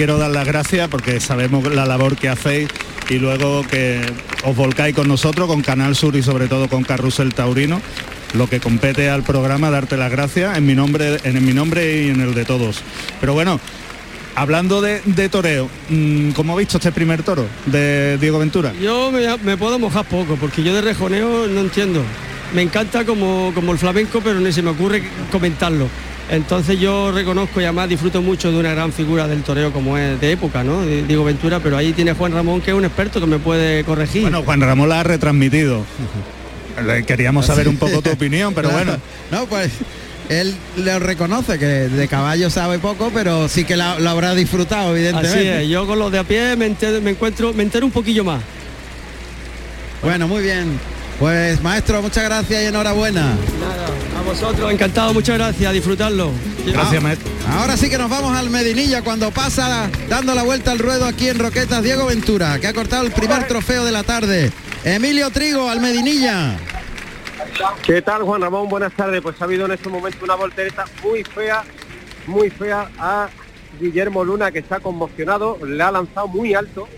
quiero dar las gracias porque sabemos la labor que hacéis y luego que os volcáis con nosotros, con Canal Sur y sobre todo con Carrusel Taurino. Lo que compete al programa, darte las gracias en mi nombre, en mi nombre y en el de todos. Pero bueno, hablando de, toreo, mm, ¿cómo ha visto este primer toro de Diego Ventura? Yo me, puedo mojar poco, porque yo de rejoneo no entiendo. Me encanta como, como el flamenco, pero ni se me ocurre comentarlo. Entonces yo reconozco y además disfruto mucho de una gran figura del toreo como es de época, ¿no? Diego Ventura, pero ahí tiene Juan Ramón que es un experto que me puede corregir. Bueno, Juan Ramón la ha retransmitido. Queríamos saber un poco tu opinión, pero bueno. No, pues él le reconoce que de caballo sabe poco, pero sí que lo, habrá disfrutado, evidentemente. Así es, yo con los de a pie me, me encuentro, me entero un poquillo más. Bueno, muy bien. Pues maestro, muchas gracias y enhorabuena. Nada, a vosotros, encantado, muchas gracias, disfrutarlo. Gracias, maestro. Ahora sí que nos vamos al Medinilla cuando pasa dando la vuelta al ruedo aquí en Roquetas Diego Ventura, que ha cortado el primer trofeo de la tarde. Emilio Trigo al Medinilla. ¿Qué tal Juan Ramón? Buenas tardes. Pues ha habido en este momento una voltereta muy fea, muy fea a Guillermo Luna que está conmocionado, le ha lanzado muy alto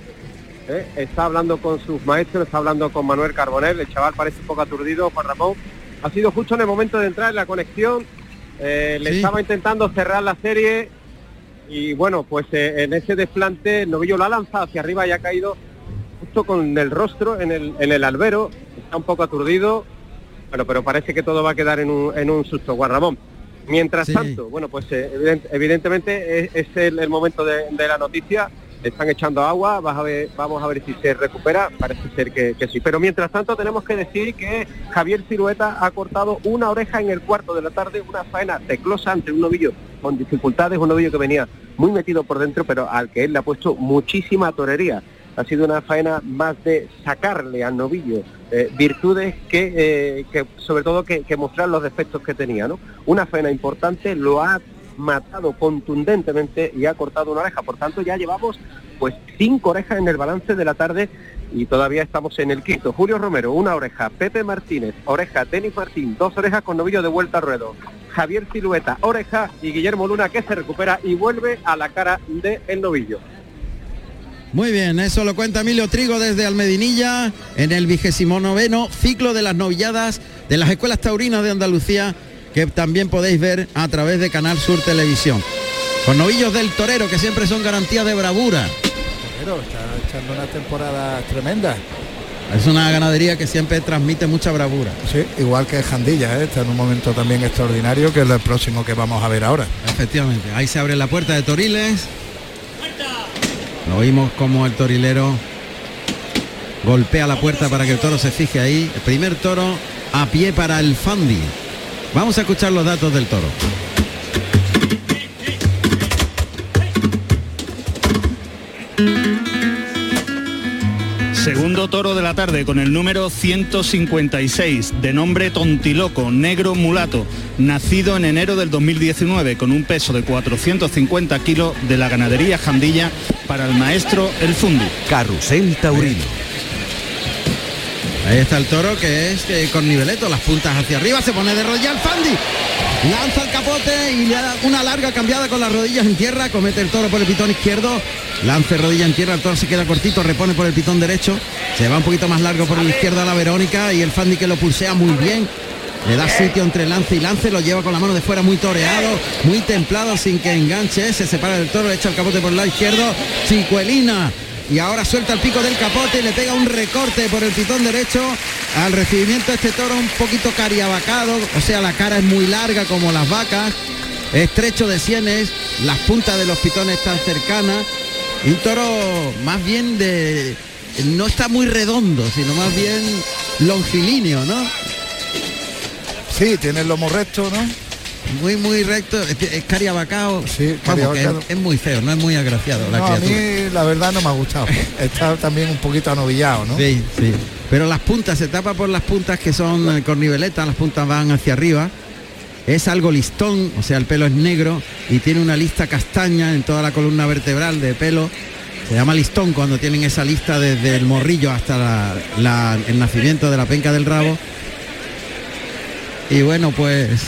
¿eh? está hablando con sus maestros, está hablando con Manuel Carbonel, el chaval parece un poco aturdido, Juan Ramón. Ha sido justo en el momento de entrar en la conexión, eh, le estaba intentando cerrar la serie y bueno, pues eh, en ese desplante el novillo lo ha lanzado hacia arriba y ha caído justo con el rostro en el, en el albero, está un poco aturdido, bueno, pero parece que todo va a quedar en un, en un susto, Juan Ramón. Mientras tanto, bueno, pues evidentemente es, el, momento de, de la noticia están echando agua, a ver, vamos a ver si se recupera, parece ser que, sí. Pero mientras tanto tenemos que decir que Javier Cirueta ha cortado una oreja en el cuarto de la tarde, una faena teclosa ante un novillo con dificultades, un novillo que venía muy metido por dentro, pero al que él le ha puesto muchísima torería. Ha sido una faena más de sacarle al novillo eh, virtudes que, eh, que sobre todo que, que, mostrar los defectos que tenía. ¿no? Una faena importante, lo ha matado contundentemente y ha cortado una oreja. Por tanto, ya llevamos pues cinco orejas en el balance de la tarde y todavía estamos en el quinto. Julio Romero, una oreja. Pepe Martínez, oreja. Denis Martín, dos orejas con novillo de vuelta a ruedo. Javier Silueta, oreja. Y Guillermo Luna que se recupera y vuelve a la cara del el novillo. Muy bien, eso lo cuenta Emilio Trigo desde Almedinilla en el vigésimo noveno ciclo de las novilladas de las escuelas taurinas de Andalucía que también podéis ver a través de Canal Sur Televisión. Con novillos del torero, que siempre son garantía de bravura. Pero está echando una temporada tremenda. Es una ganadería que siempre transmite mucha bravura. Sí, igual que Jandilla, ¿eh? está en un momento también extraordinario, que es el próximo que vamos a ver ahora. Efectivamente, ahí se abre la puerta de Toriles. Lo oímos como el torilero golpea la puerta para que el toro se fije ahí. El primer toro a pie para el Fandi. Vamos a escuchar los datos del toro. Segundo toro de la tarde con el número 156, de nombre Tontiloco, negro mulato, nacido en enero del 2019 con un peso de 450 kilos de la ganadería Jandilla para el maestro El Fundi. Carrusel Taurino. Ahí está el toro que es con niveleto, las puntas hacia arriba, se pone de rodilla al Fandi. Lanza el capote y le da una larga cambiada con las rodillas en tierra, comete el toro por el pitón izquierdo, lance rodilla en tierra, el toro se queda cortito, repone por el pitón derecho, se va un poquito más largo por la izquierda a la Verónica y el Fandi que lo pulsea muy bien, le da sitio entre lance y lance, lo lleva con la mano de fuera muy toreado, muy templado sin que enganche, se separa del toro, echa el capote por el lado izquierdo, Chicuelina y ahora suelta el pico del capote y le pega un recorte por el pitón derecho al recibimiento este toro un poquito cariabacado, o sea, la cara es muy larga como las vacas, estrecho de sienes, las puntas de los pitones están cercanas, un toro más bien de no está muy redondo, sino más bien longilíneo, ¿no? Sí, tiene el lomo recto, ¿no? Muy muy recto, es, cariabacao. Sí, es, muy feo, no es muy agraciado la A mí la verdad no me ha gustado. Está también un poquito anovillado, ¿no? Sí, sí. Pero las puntas, se tapa por las puntas que son eh, corniveletas, las puntas van hacia arriba. Es algo listón, o sea, el pelo es negro y tiene una lista castaña en toda la columna vertebral de pelo. Se llama listón cuando tienen esa lista desde el morrillo hasta el nacimiento de la penca del rabo. Y bueno, pues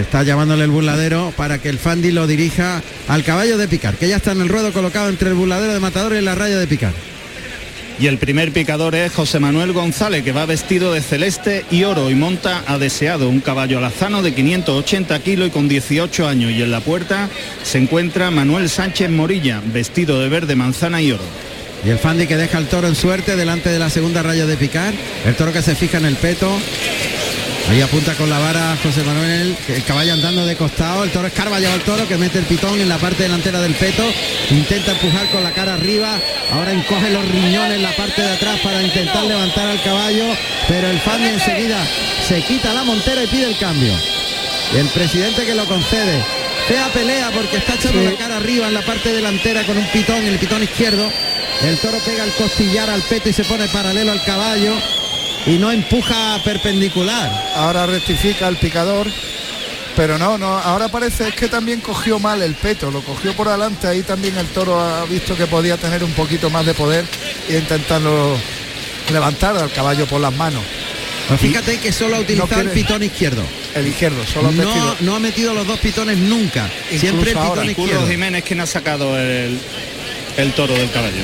Está llamándole el burladero para que el Fandi lo dirija al caballo de picar, que ya está en el ruedo colocado entre el burladero de matador y la raya de picar. Y el primer picador es José Manuel González, que va vestido de celeste y oro y monta a deseado un caballo alazano de 580 kilos y con 18 años. Y en la puerta se encuentra Manuel Sánchez Morilla, vestido de verde, manzana y oro. Y el Fandi que deja el toro en suerte delante de la segunda raya de picar. El toro que se fija en el peto. Ahí apunta con la vara José Manuel, el caballo andando de costado, el toro escarba lleva el toro que mete el pitón en la parte delantera del peto, intenta empujar con la cara arriba, ahora encoge los riñones en la parte de atrás para intentar levantar al caballo, pero el Fandi enseguida se quita la montera y pide el cambio. El presidente que lo concede, fea pelea porque está echando la cara arriba en la parte delantera con un pitón, el pitón izquierdo, el toro pega el costillar al peto y se pone paralelo al caballo y no empuja perpendicular. Ahora rectifica el picador. Pero no, no, ahora parece que también cogió mal el peto, lo cogió por adelante, ahí también el toro ha visto que podía tener un poquito más de poder e intentarlo levantar al caballo por las manos. Pues fíjate que solo ha utilizado quiere- el pitón izquierdo. El izquierdo, solo ha No, metido. no ha metido los dos pitones nunca. Siempre el pitón ahora, izquierdo. Jiménez quien ha sacado el, el toro del caballo.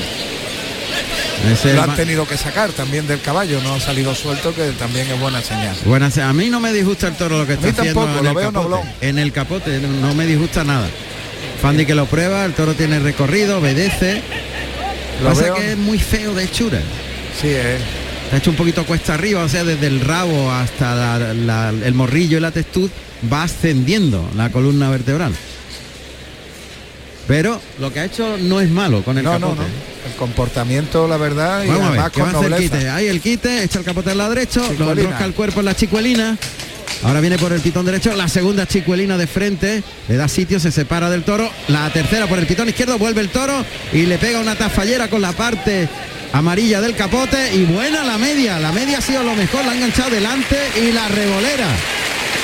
Ese Lo han tenido que sacar también del caballo, no ha salido suelto, que también es buena señal. Buena a mí no me disgusta el toro lo que está mí haciendo tampoco, en lo el veo capote. En el capote no me disgusta nada. Fandi que lo prueba, el toro tiene recorrido, obedece. Lo Pasa veo- que es muy feo de hechura. Sí, es. Está hecho un poquito cuesta arriba, o sea, desde el rabo hasta la- la- el morrillo y la textud va ascendiendo la columna vertebral. Pero lo que ha hecho no es malo con el No, no, capote. no. El comportamiento, la verdad, y Vamos a ver, con nobleza. quite. Ahí el quite, echa el capote al lado derecho, lo enrosca el cuerpo en la chicuelina. Ahora viene por el pitón derecho, la segunda chicuelina de frente, le da sitio, se separa del toro. La tercera por el pitón izquierdo, vuelve el toro y le pega una tafallera con la parte amarilla del capote y buena la media. La media ha sido lo mejor, la ha enganchado delante y la revolera.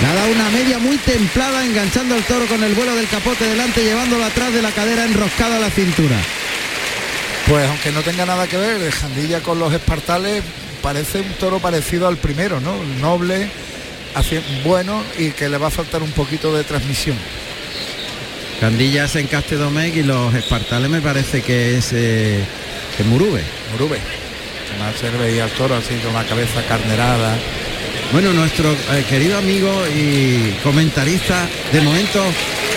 Le ha dado una media muy templada, enganchando el toro con el vuelo del capote delante, llevándolo atrás de la cadera enroscado a la cintura. Pues aunque no tenga nada que ver, de Jandilla con los espartales parece un toro parecido al primero, ¿no? Noble, bueno y que le va a faltar un poquito de transmisión. Candillas en Castedomec y los espartales me parece que es eh, Murube. Murube. Además se veía al toro así con la cabeza carnerada. Bueno, nuestro eh, querido amigo y comentarista de momento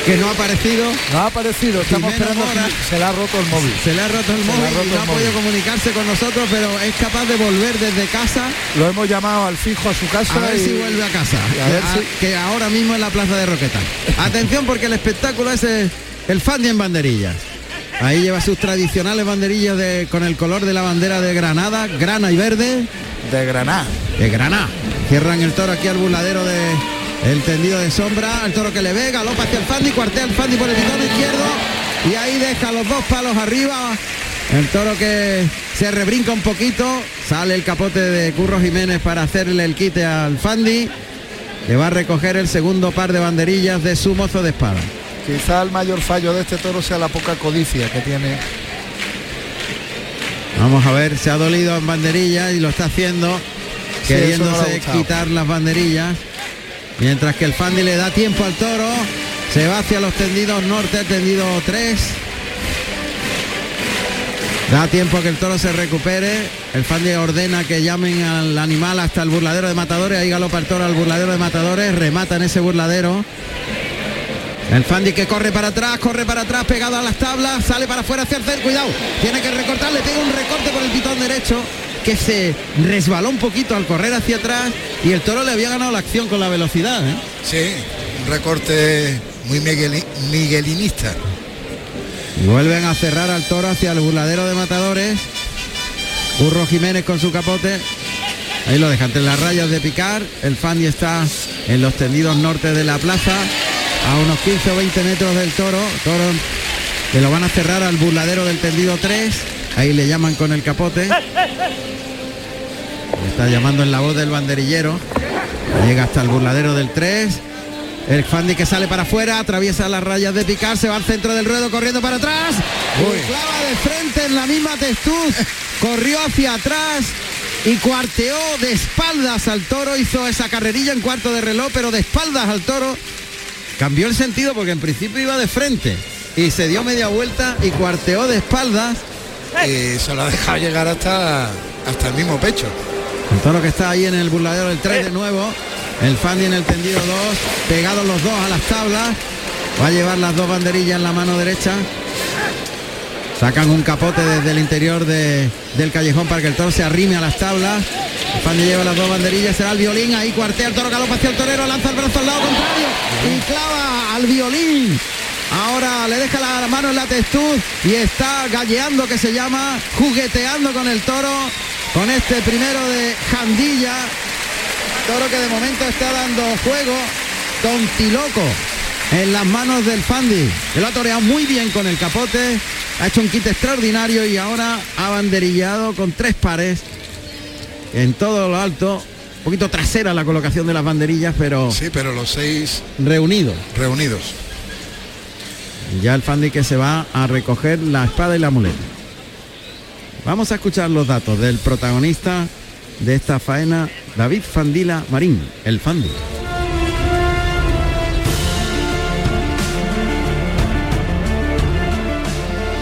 que no ha aparecido, No ha aparecido, estamos Jimeno esperando Mora. que se le ha roto el móvil. se le ha roto el móvil roto y no el ha móvil. podido comunicarse con nosotros, pero es capaz de volver desde casa Lo hemos llamado al fijo a su casa a ver y si vuelve a casa, y a ver a- si- que ahora mismo en la plaza de Roqueta. Atención porque el espectáculo es eh, el Fandi en banderillas. Ahí lleva sus tradicionales banderillas de, con el color de la bandera de Granada, grana y verde. de Granada. de Granada. Cierran el toro aquí al burladero de el tendido de sombra, el toro que le ve, galopa hacia el Fandi, cuartea el Fandi por el pitón izquierdo y ahí deja los dos palos arriba. El toro que se rebrinca un poquito, sale el capote de Curro Jiménez para hacerle el quite al Fandi, que va a recoger el segundo par de banderillas de su mozo de espada. Quizá el mayor fallo de este toro sea la poca codicia que tiene. Vamos a ver, se ha dolido en banderillas y lo está haciendo, Sí, no queriéndose quitar las banderillas. Mientras que el Fandi le da tiempo al toro, se va hacia los tendidos norte, tendido 3. Da tiempo a que el toro se recupere. El Fandi ordena que llamen al animal hasta el burladero de matadores. Ahí galopa el toro al burladero de matadores. Remata en ese burladero. El Fandi que corre para atrás, corre para atrás, pegado a las tablas, sale para afuera hacia el centro, cuidado, tiene que recortar, le un recorte por el pitón derecho, que se resbaló un poquito al correr hacia atrás y el toro le había ganado la acción con la velocidad. ¿eh? Sí, un recorte muy migueli- miguelinista. Y vuelven a cerrar al toro hacia el burladero de matadores. Curro Jiménez con su capote. Ahí lo deja entre las rayas de picar. El Fandi está en los tendidos norte de la plaza. A unos 15 o 20 metros del toro. Toro que lo van a cerrar al burladero del tendido 3. Ahí le llaman con el capote. Le está llamando en la voz del banderillero. Llega hasta el burladero del 3. El Fandi que sale para afuera, atraviesa las rayas de picar, se va al centro del ruedo corriendo para atrás. Uy. Clava de frente en la misma textud. Corrió hacia atrás y cuarteó de espaldas al toro. Hizo esa carrerilla en cuarto de reloj, pero de espaldas al toro. cambió el sentido porque en principio iba de frente y se dio media vuelta y cuarteó de espaldas. Y se lo ha dejado llegar hasta, hasta el mismo pecho. Con todo lo que está ahí en el burladero del 3 de nuevo. El Fandi en el tendido 2, pegados los dos a las tablas. Va a llevar las dos banderillas en la mano derecha. Sacan un capote desde el interior de- del callejón para que el toro se arrime a las tablas. El Fandi lleva las dos banderillas, será el violín, ahí cuartea el toro, galopa hacia el torero, lanza el brazo al lado contrario y clava al violín. Ahora le deja la mano en la testuz y está galleando que se llama, jugueteando con el toro, con este primero de Jandilla. Toro que de momento está dando juego, tontiloco en las manos del Fandi. que lo ha toreado muy bien con el capote, ha hecho un kit extraordinario y ahora ha banderillado con tres pares en todo lo alto. Un poquito trasera la colocación de las banderillas, pero Sí, pero los seis reunidos. reunidos. Ya el Fandi que se va a recoger la espada y la muleta. Vamos a escuchar los datos del protagonista de esta faena, David Fandila Marín, el Fandi.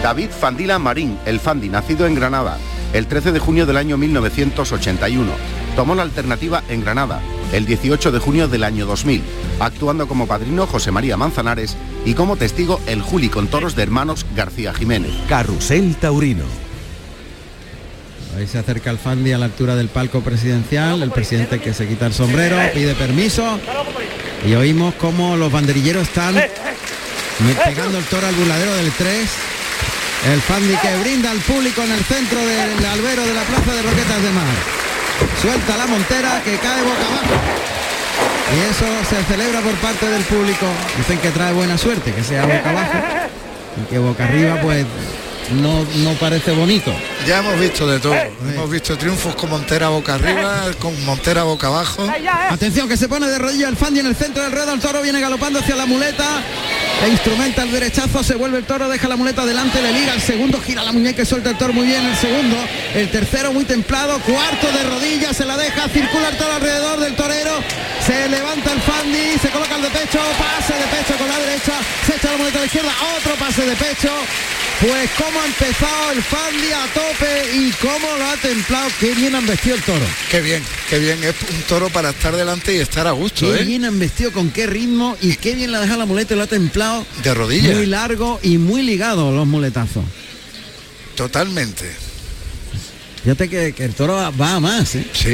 David Fandila Marín, el Fandi, nacido en Granada, el 13 de junio del año 1981. Tomó la alternativa en Granada, el 18 de junio del año 2000, actuando como padrino José María Manzanares y como testigo el Juli con toros de hermanos García Jiménez. Carrusel Taurino. Ahí se acerca el Fandi a la altura del palco presidencial, el presidente que se quita el sombrero, pide permiso y oímos como los banderilleros están pegando el toro al burladero del 3. El Fandi que brinda al público en el centro del albero de la plaza de Roquetas de Mar. Suelta la montera que cae boca abajo. Y eso se celebra por parte del público. Dicen que trae buena suerte, que sea boca abajo. Y que boca arriba pues no, no parece bonito. Ya hemos visto de todo. Hemos visto triunfos con Montera boca arriba, con Montera boca abajo. Atención que se pone de rodilla el Fandi en el centro del ruedo, el toro viene galopando hacia la muleta, e instrumenta el derechazo, se vuelve el toro, deja la muleta adelante, le liga el segundo, gira la muñeca y suelta el toro muy bien el segundo, el tercero muy templado, cuarto de rodillas, se la deja, circula el toro alrededor del torero, se levanta el Fandi, se coloca el de pecho, pase de pecho con la derecha, se echa la muleta a la izquierda, otro pase de pecho. Pues cómo ha empezado el Fandi a tope y cómo lo ha templado, qué bien han vestido el toro. Qué bien, qué bien. Es un toro para estar delante y estar a gusto, Qué ¿eh? bien han vestido, con qué ritmo y qué bien la deja la muleta y lo ha templado. De rodillas. Muy largo y muy ligado los muletazos. Totalmente. Fíjate que, que el toro va- a más, ¿eh? Sí.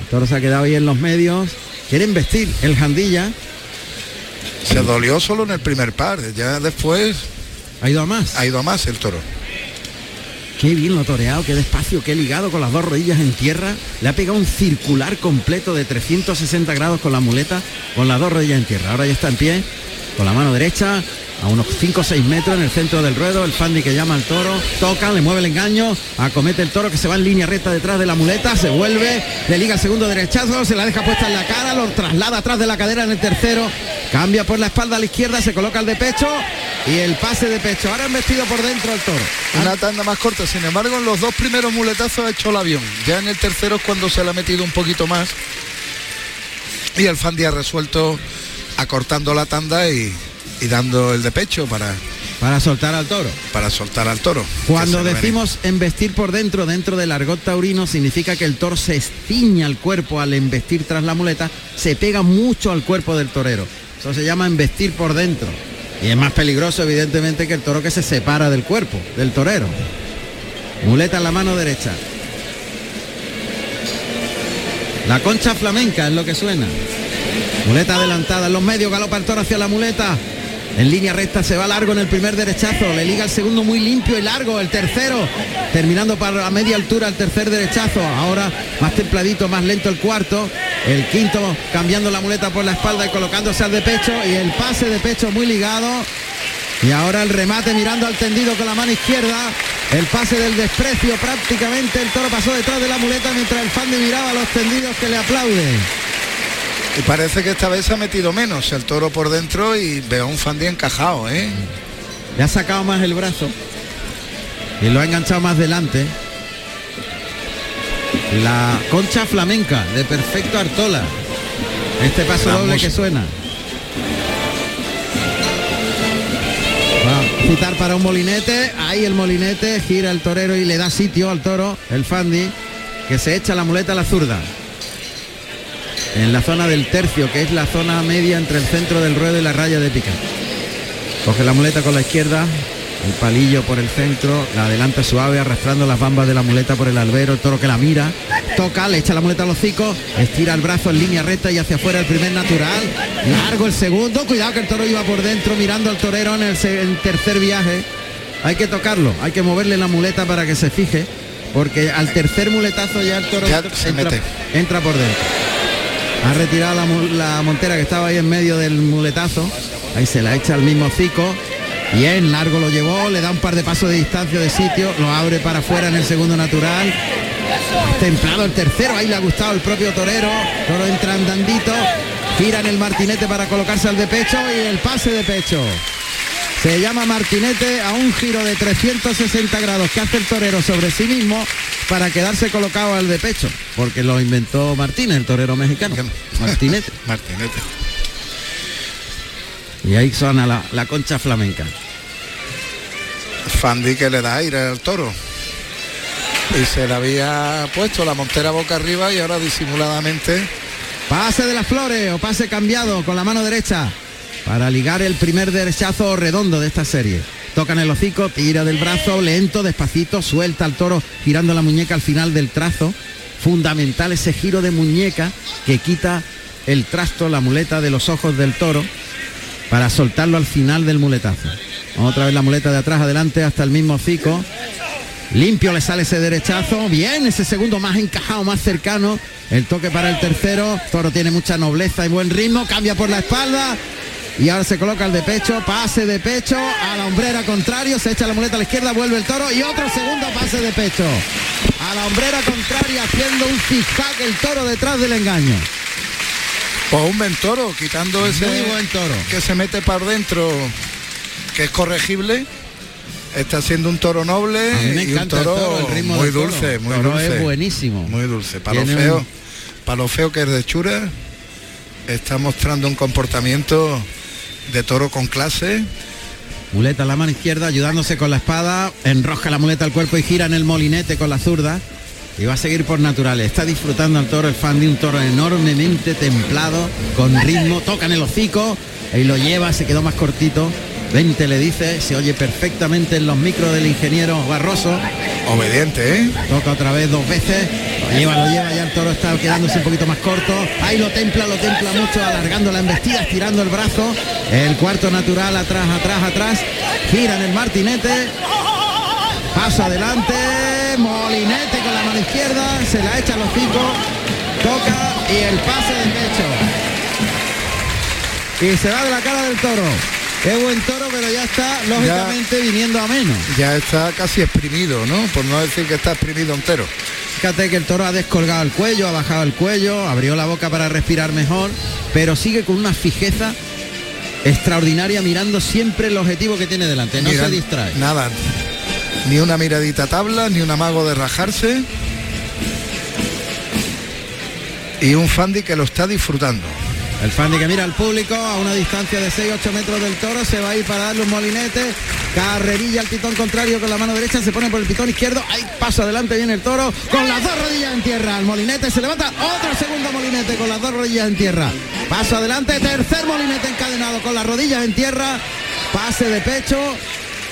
El toro se ha quedado ahí en los medios. Quieren vestir el jandilla, Se dolió solo en el primer par. Ya después ha ido a más. ha ido a más el toro. Qué bien lo ha toreado, qué despacio, qué ligado con las dos rodillas en tierra. Le ha pegado un circular completo de 360 grados con la muleta, con las dos rodillas en tierra. Ahora ya está en pie, con la mano derecha, a unos 5 o 6 metros en el centro del ruedo. El Fandi que llama al toro, toca, le mueve el engaño, acomete el toro que se va en línea recta detrás de la muleta, se vuelve, le liga el segundo derechazo, se la deja puesta en la cara, lo traslada atrás de la cadera en el tercero, cambia por la espalda a la izquierda, se coloca el de pecho y el pase de pecho. Ahora han vestido por dentro el toro. Una tanda más corta, sin embargo, en los dos primeros muletazos ha hecho el avión. Ya en el tercero es cuando se le ha metido un poquito más. Y el Fandi ha resuelto acortando la tanda y, y dando el de pecho para, Para soltar al toro. para soltar al toro. Cuando decimos embestir por dentro, dentro del argot taurino, significa que el toro se estiña al cuerpo al embestir tras la muleta, se pega mucho al cuerpo del torero. Eso se llama embestir por dentro. Y es más peligroso, evidentemente, que el toro que se separa del cuerpo, del torero. Muleta en la mano derecha. La concha flamenca es lo que suena. Muleta adelantada en los medios, galopa el toro hacia la muleta. En línea recta se va largo en el primer derechazo, le liga el segundo muy limpio y largo, el tercero terminando para a media altura el tercer derechazo, ahora más templadito, más lento el cuarto, el quinto cambiando la muleta por la espalda y colocándose al de pecho. Y el pase de pecho muy ligado. Y ahora el remate mirando al tendido con la mano izquierda, el pase del desprecio prácticamente, el toro pasó detrás de la muleta mientras el fan miraba a los tendidos que le aplauden. Y parece que esta vez se ha metido menos el toro por dentro y veo un Fandi encajado, ¿eh? Le ha sacado más el brazo y lo ha enganchado más delante. La concha flamenca de perfecto Artola. Este paso doble que suena. Va a citar para un molinete. Ahí el molinete gira el torero y le da sitio al toro, el Fandi, que se echa la muleta a la zurda. En la zona del tercio, que es la zona media entre el centro del ruedo y la raya de pica. Coge la muleta con la izquierda, el palillo por el centro, la adelanta suave, arrastrando las bambas de la muleta por el albero, el toro que la mira, toca, le echa la muleta a los hocico, estira el brazo en línea recta y hacia afuera el primer natural, largo el segundo, cuidado que el toro iba por dentro mirando al torero en el, tercer viaje. Hay que tocarlo, hay que moverle la muleta para que se fije, porque al tercer muletazo ya el toro Ya entra, se mete. entra por dentro. Ha retirado la, montera que estaba ahí en medio del muletazo. Ahí se la echa al mismo hocico. Bien, largo lo llevó, le da un par de pasos de distancia de sitio, lo abre para afuera en el segundo natural. Templado el tercero, ahí le ha gustado el propio torero. Toro entra andandito, gira en el martinete para colocarse al de pecho y el pase de pecho. Se llama martinete a un giro de 360 grados que hace el torero sobre sí mismo para quedarse colocado al de pecho, porque lo inventó Martínez, el torero mexicano. Martinete. Martinete. Y ahí suena la, la concha flamenca. Fandi que le da aire al toro. Y se le había puesto la montera boca arriba y ahora disimuladamente Pase de las flores o pase cambiado con la mano derecha para ligar el primer derechazo redondo de esta serie. Tocan el hocico, tira del brazo, lento, despacito, suelta al toro girando la muñeca al final del trazo. Fundamental ese giro de muñeca que quita el trasto, la muleta de los ojos del toro para soltarlo al final del muletazo. Otra vez la muleta de atrás adelante hasta el mismo hocico. Limpio le sale ese derechazo. Bien, ese segundo más encajado, más cercano. El toque para el tercero. Toro tiene mucha nobleza y buen ritmo. Cambia por la espalda. Y ahora se coloca el de pecho. Pase de pecho a la hombrera contrario. Se echa la muleta a la izquierda. Vuelve el toro. Y otro segundo pase de pecho. A la hombrera contraria haciendo un zigzag el toro detrás del engaño. Pues un buen toro, quitando ese Muy buen toro. que se mete para dentro, que es corregible. Está siendo un toro noble A mí me y un el toro, el ritmo muy toro. dulce, muy Toro dulce. es buenísimo. Muy dulce. Para lo Tiene un- feo, para lo feo que es de chura, está mostrando un comportamiento de toro con clase. Muleta a la mano izquierda, ayudándose con la espada, enrosca la muleta al cuerpo y gira en el molinete con la zurda. Y va a seguir por naturales. Está disfrutando el toro, el fan de un toro enormemente templado, con ritmo, toca en el hocico y lo lleva, se quedó más cortito. 20 le dice, se oye perfectamente en los micros del ingeniero Barroso. Obediente, ¿eh? Toca otra vez dos veces. Lo lleva, lo lleva, ya el toro está quedándose un poquito más corto. Ahí lo templa, lo templa mucho, alargando la embestida, estirando el brazo. El cuarto natural, atrás, atrás, atrás. Gira en el martinete. Paso adelante. Molinete con la mano izquierda. Se la echa a los picos. Toca y el pase de pecho. Y se va de la cara del toro. Qué buen toro, pero ya está lógicamente viniendo a menos. Ya está casi exprimido, ¿no? Por no decir que está exprimido entero. Fíjate que el toro ha descolgado el cuello, ha bajado el cuello, abrió la boca para respirar mejor, pero sigue con una fijeza extraordinaria mirando siempre el objetivo que tiene delante, no Mira, se distrae. Nada. Ni una miradita a tabla, ni un amago de rajarse. Y un Fandi que lo está disfrutando. El fan de que mira al público a una distancia de 6-8 metros del toro, se va a ir para darle un molinete, carrerilla al pitón contrario con la mano derecha, se pone por el pitón izquierdo, ahí paso adelante viene el toro, con las dos rodillas en tierra, el molinete se levanta, otro segundo molinete con las dos rodillas en tierra, paso adelante, tercer molinete encadenado con las rodillas en tierra, pase de pecho,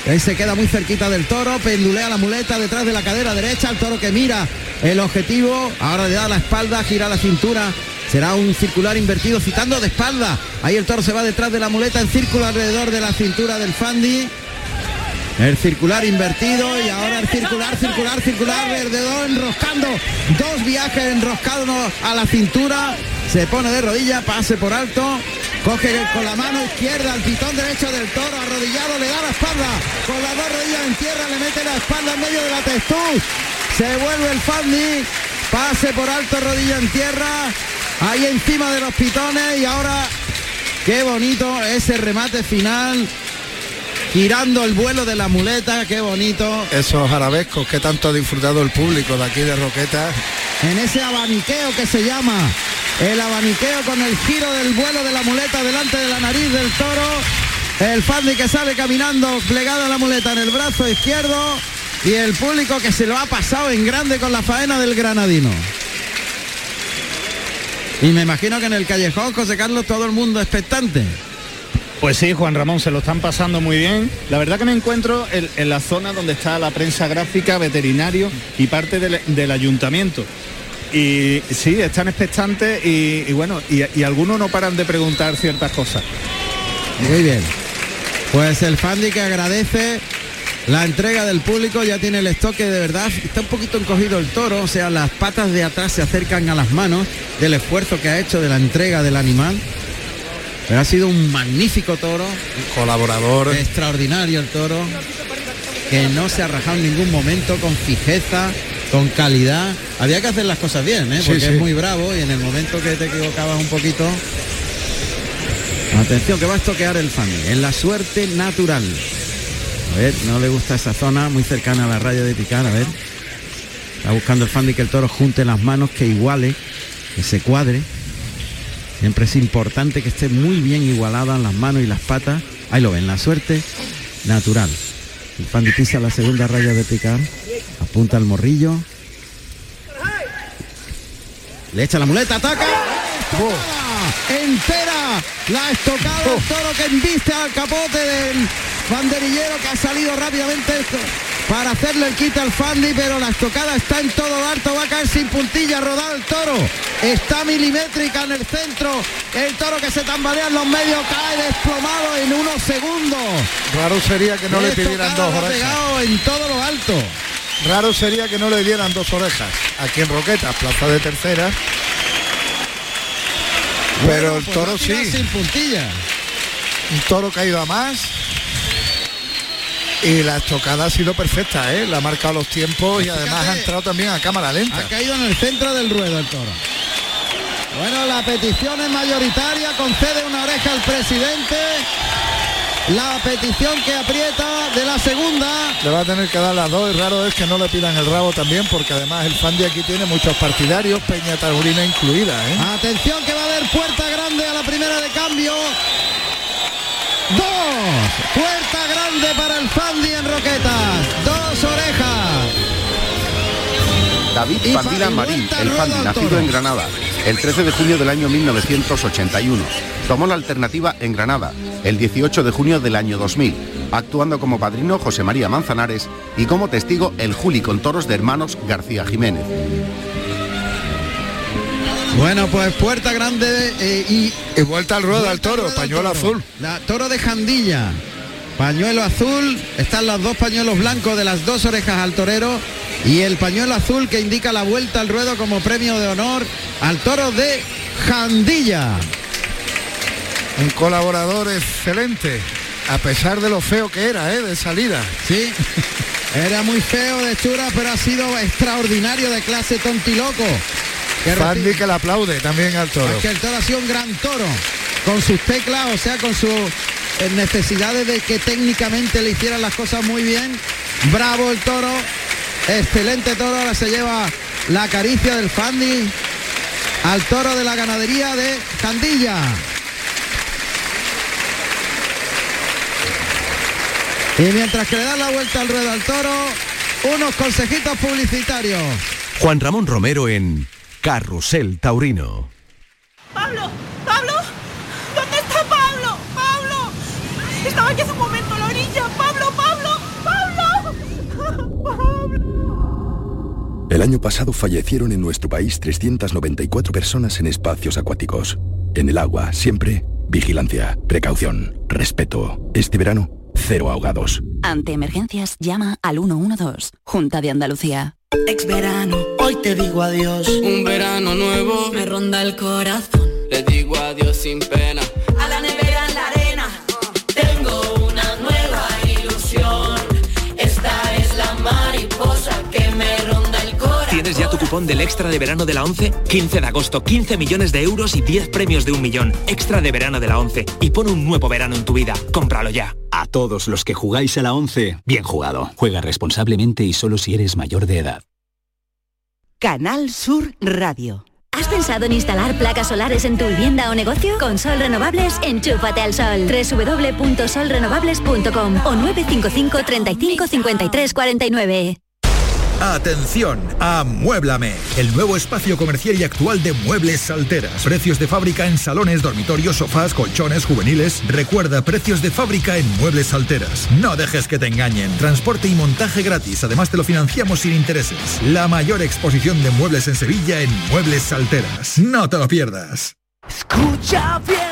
Ahí se queda muy cerquita del toro, pendulea la muleta detrás de la cadera derecha, el toro que mira el objetivo, ahora le da la espalda, gira la cintura, será un circular invertido citando de espalda. Ahí el toro se va detrás de la muleta en círculo alrededor de la cintura del Fandi. El circular invertido y ahora el circular, circular, circular, alrededor enroscando. Dos viajes enroscados a la cintura. Se pone de rodilla, pase por alto. Coge con la mano izquierda al pitón derecho del toro, arrodillado, le da la espalda. Con las dos rodillas en tierra, le mete la espalda en medio de la testuz. Se vuelve el Fandi. Pase por alto, rodilla en tierra. Ahí encima de los pitones y ahora qué bonito ese remate final girando el vuelo de la muleta, qué bonito. Esos arabescos que tanto ha disfrutado el público de aquí de Roqueta. En ese abaniqueo que se llama el abaniqueo con el giro del vuelo de la muleta delante de la nariz del toro. El Fandi que sale caminando plegado a la muleta en el brazo izquierdo y el público que se lo ha pasado en grande con la faena del granadino. Y me imagino que en el callejón, José Carlos, todo el mundo expectante. Pues sí, Juan Ramón, se lo están pasando muy bien. La verdad que me encuentro en, la zona donde está la prensa gráfica, veterinario y parte del, ayuntamiento. Y sí, están expectantes y, bueno, y, algunos no paran de preguntar ciertas cosas. Muy bien. Pues el Fandi que agradece la entrega del público, ya tiene el estoque de verdad, está un poquito encogido el toro, o sea, las patas de atrás se acercan a las manos del esfuerzo que ha hecho de la entrega del animal. Pero ha sido un magnífico toro. colaborador. Extraordinario el toro. Que no se ha rajado en ningún momento, con fijeza, con calidad. Había que hacer las cosas bien, ¿eh? porque es muy bravo y en el momento que te equivocabas un poquito. Atención, que va a estoquear el fan. En la suerte natural. A ver, no le gusta esa zona muy cercana a la raya de picar, a ver. Está buscando el fan que el toro junte las manos, que iguale, que se cuadre. Siempre es importante que esté muy bien igualada las manos y las patas. Ahí lo ven, la suerte natural. El fan pisa la segunda raya de picar. Apunta al morrillo. Le echa la muleta, ataca. Entera la estocada el toro que embiste al capote del banderillero que ha salido rápidamente esto para hacerle el quita al Fandi, pero la estocada está en todo alto, va a caer sin puntilla, rodar el toro, está milimétrica en el centro, el toro que se tambalea en los medios cae desplomado en unos segundos. Raro sería que no le pidieran dos orejas. en todo lo alto. Raro sería que no le dieran dos orejas. Aquí en Roquetas, plaza de tercera. Pero el pues toro sí. Sin puntilla. Un toro caído a más y la estocada ha sido perfecta, ¿eh? La ha marcado los tiempos y además ha entrado también a cámara lenta. Ha caído en el centro del ruedo el toro. Bueno, la petición es mayoritaria, concede una oreja al presidente. La petición que aprieta de la segunda. Le va a tener que dar las dos y raro es que no le pidan el rabo también porque además el fan de aquí tiene muchos partidarios, Peña Taurina incluida. ¿eh? Atención que va a haber puerta grande a la primera de cambio. Dos. Puerta grande el Fandi en Roquetas. Dos orejas. David Fandila Marín, el Fandi, nacido en Granada, el 13 de junio del año 1981. Tomó la alternativa en Granada, el 18 de junio del año 2000, actuando como padrino José María Manzanares y como testigo el Juli con toros de hermanos García Jiménez. Bueno, pues puerta grande eh, y, vuelta al ruedo al toro, pañuelo azul. La toro de Jandilla. Pañuelo azul, están los dos pañuelos blancos de las dos orejas al torero y el pañuelo azul que indica la vuelta al ruedo como premio de honor al toro de Jandilla. Un colaborador excelente, a pesar de lo feo que era, ¿eh? de salida. Sí, era muy feo de chura, pero ha sido extraordinario de clase tontiloco. Fandi que le aplaude también al toro. que el toro ha sido un gran toro, con sus teclas, o sea, con sus necesidades de que técnicamente le hicieran las cosas muy bien. Bravo el toro, excelente toro, ahora se lleva la caricia del Fandi al toro de la ganadería de Candilla. Y mientras que le dan la vuelta al ruedo al toro, unos consejitos publicitarios. Juan Ramón Romero en Carrusel Taurino. ¡Pablo! ¡Pablo! ¿Dónde está Pablo? ¡Pablo! Estaba aquí hace un momento a la orilla. ¡Pablo! ¡Pablo! ¡Pablo! ¡Pablo! El año pasado fallecieron en nuestro país 394 personas en espacios acuáticos. En el agua, siempre, vigilancia, precaución, respeto. Este verano, cero ahogados. Ante emergencias, llama al 112, Junta de Andalucía. Ex verano, hoy te digo adiós. Un verano nuevo me ronda el corazón. Le digo adiós sin pena. Cupón del extra de verano de la 11? 15 de agosto, 15 millones de euros y 10 premios de un millón. Extra de verano de la 11. Y pon un nuevo verano en tu vida. Cómpralo ya. A todos los que jugáis a la 11, bien jugado. Juega responsablemente y solo si eres mayor de edad. Canal Sur Radio. ¿Has pensado en instalar placas solares en tu vivienda o negocio? Con Sol Renovables, enchúfate al sol. www.solrenovables.com o 955 35 53 49. Atención, Amuéblame, el nuevo espacio comercial y actual de muebles salteras. Precios de fábrica en salones, dormitorios, sofás, colchones, juveniles. Recuerda, precios de fábrica en muebles salteras. No dejes que te engañen. Transporte y montaje gratis. Además te lo financiamos sin intereses. La mayor exposición de muebles en Sevilla en Muebles Salteras. No te lo pierdas. Escucha bien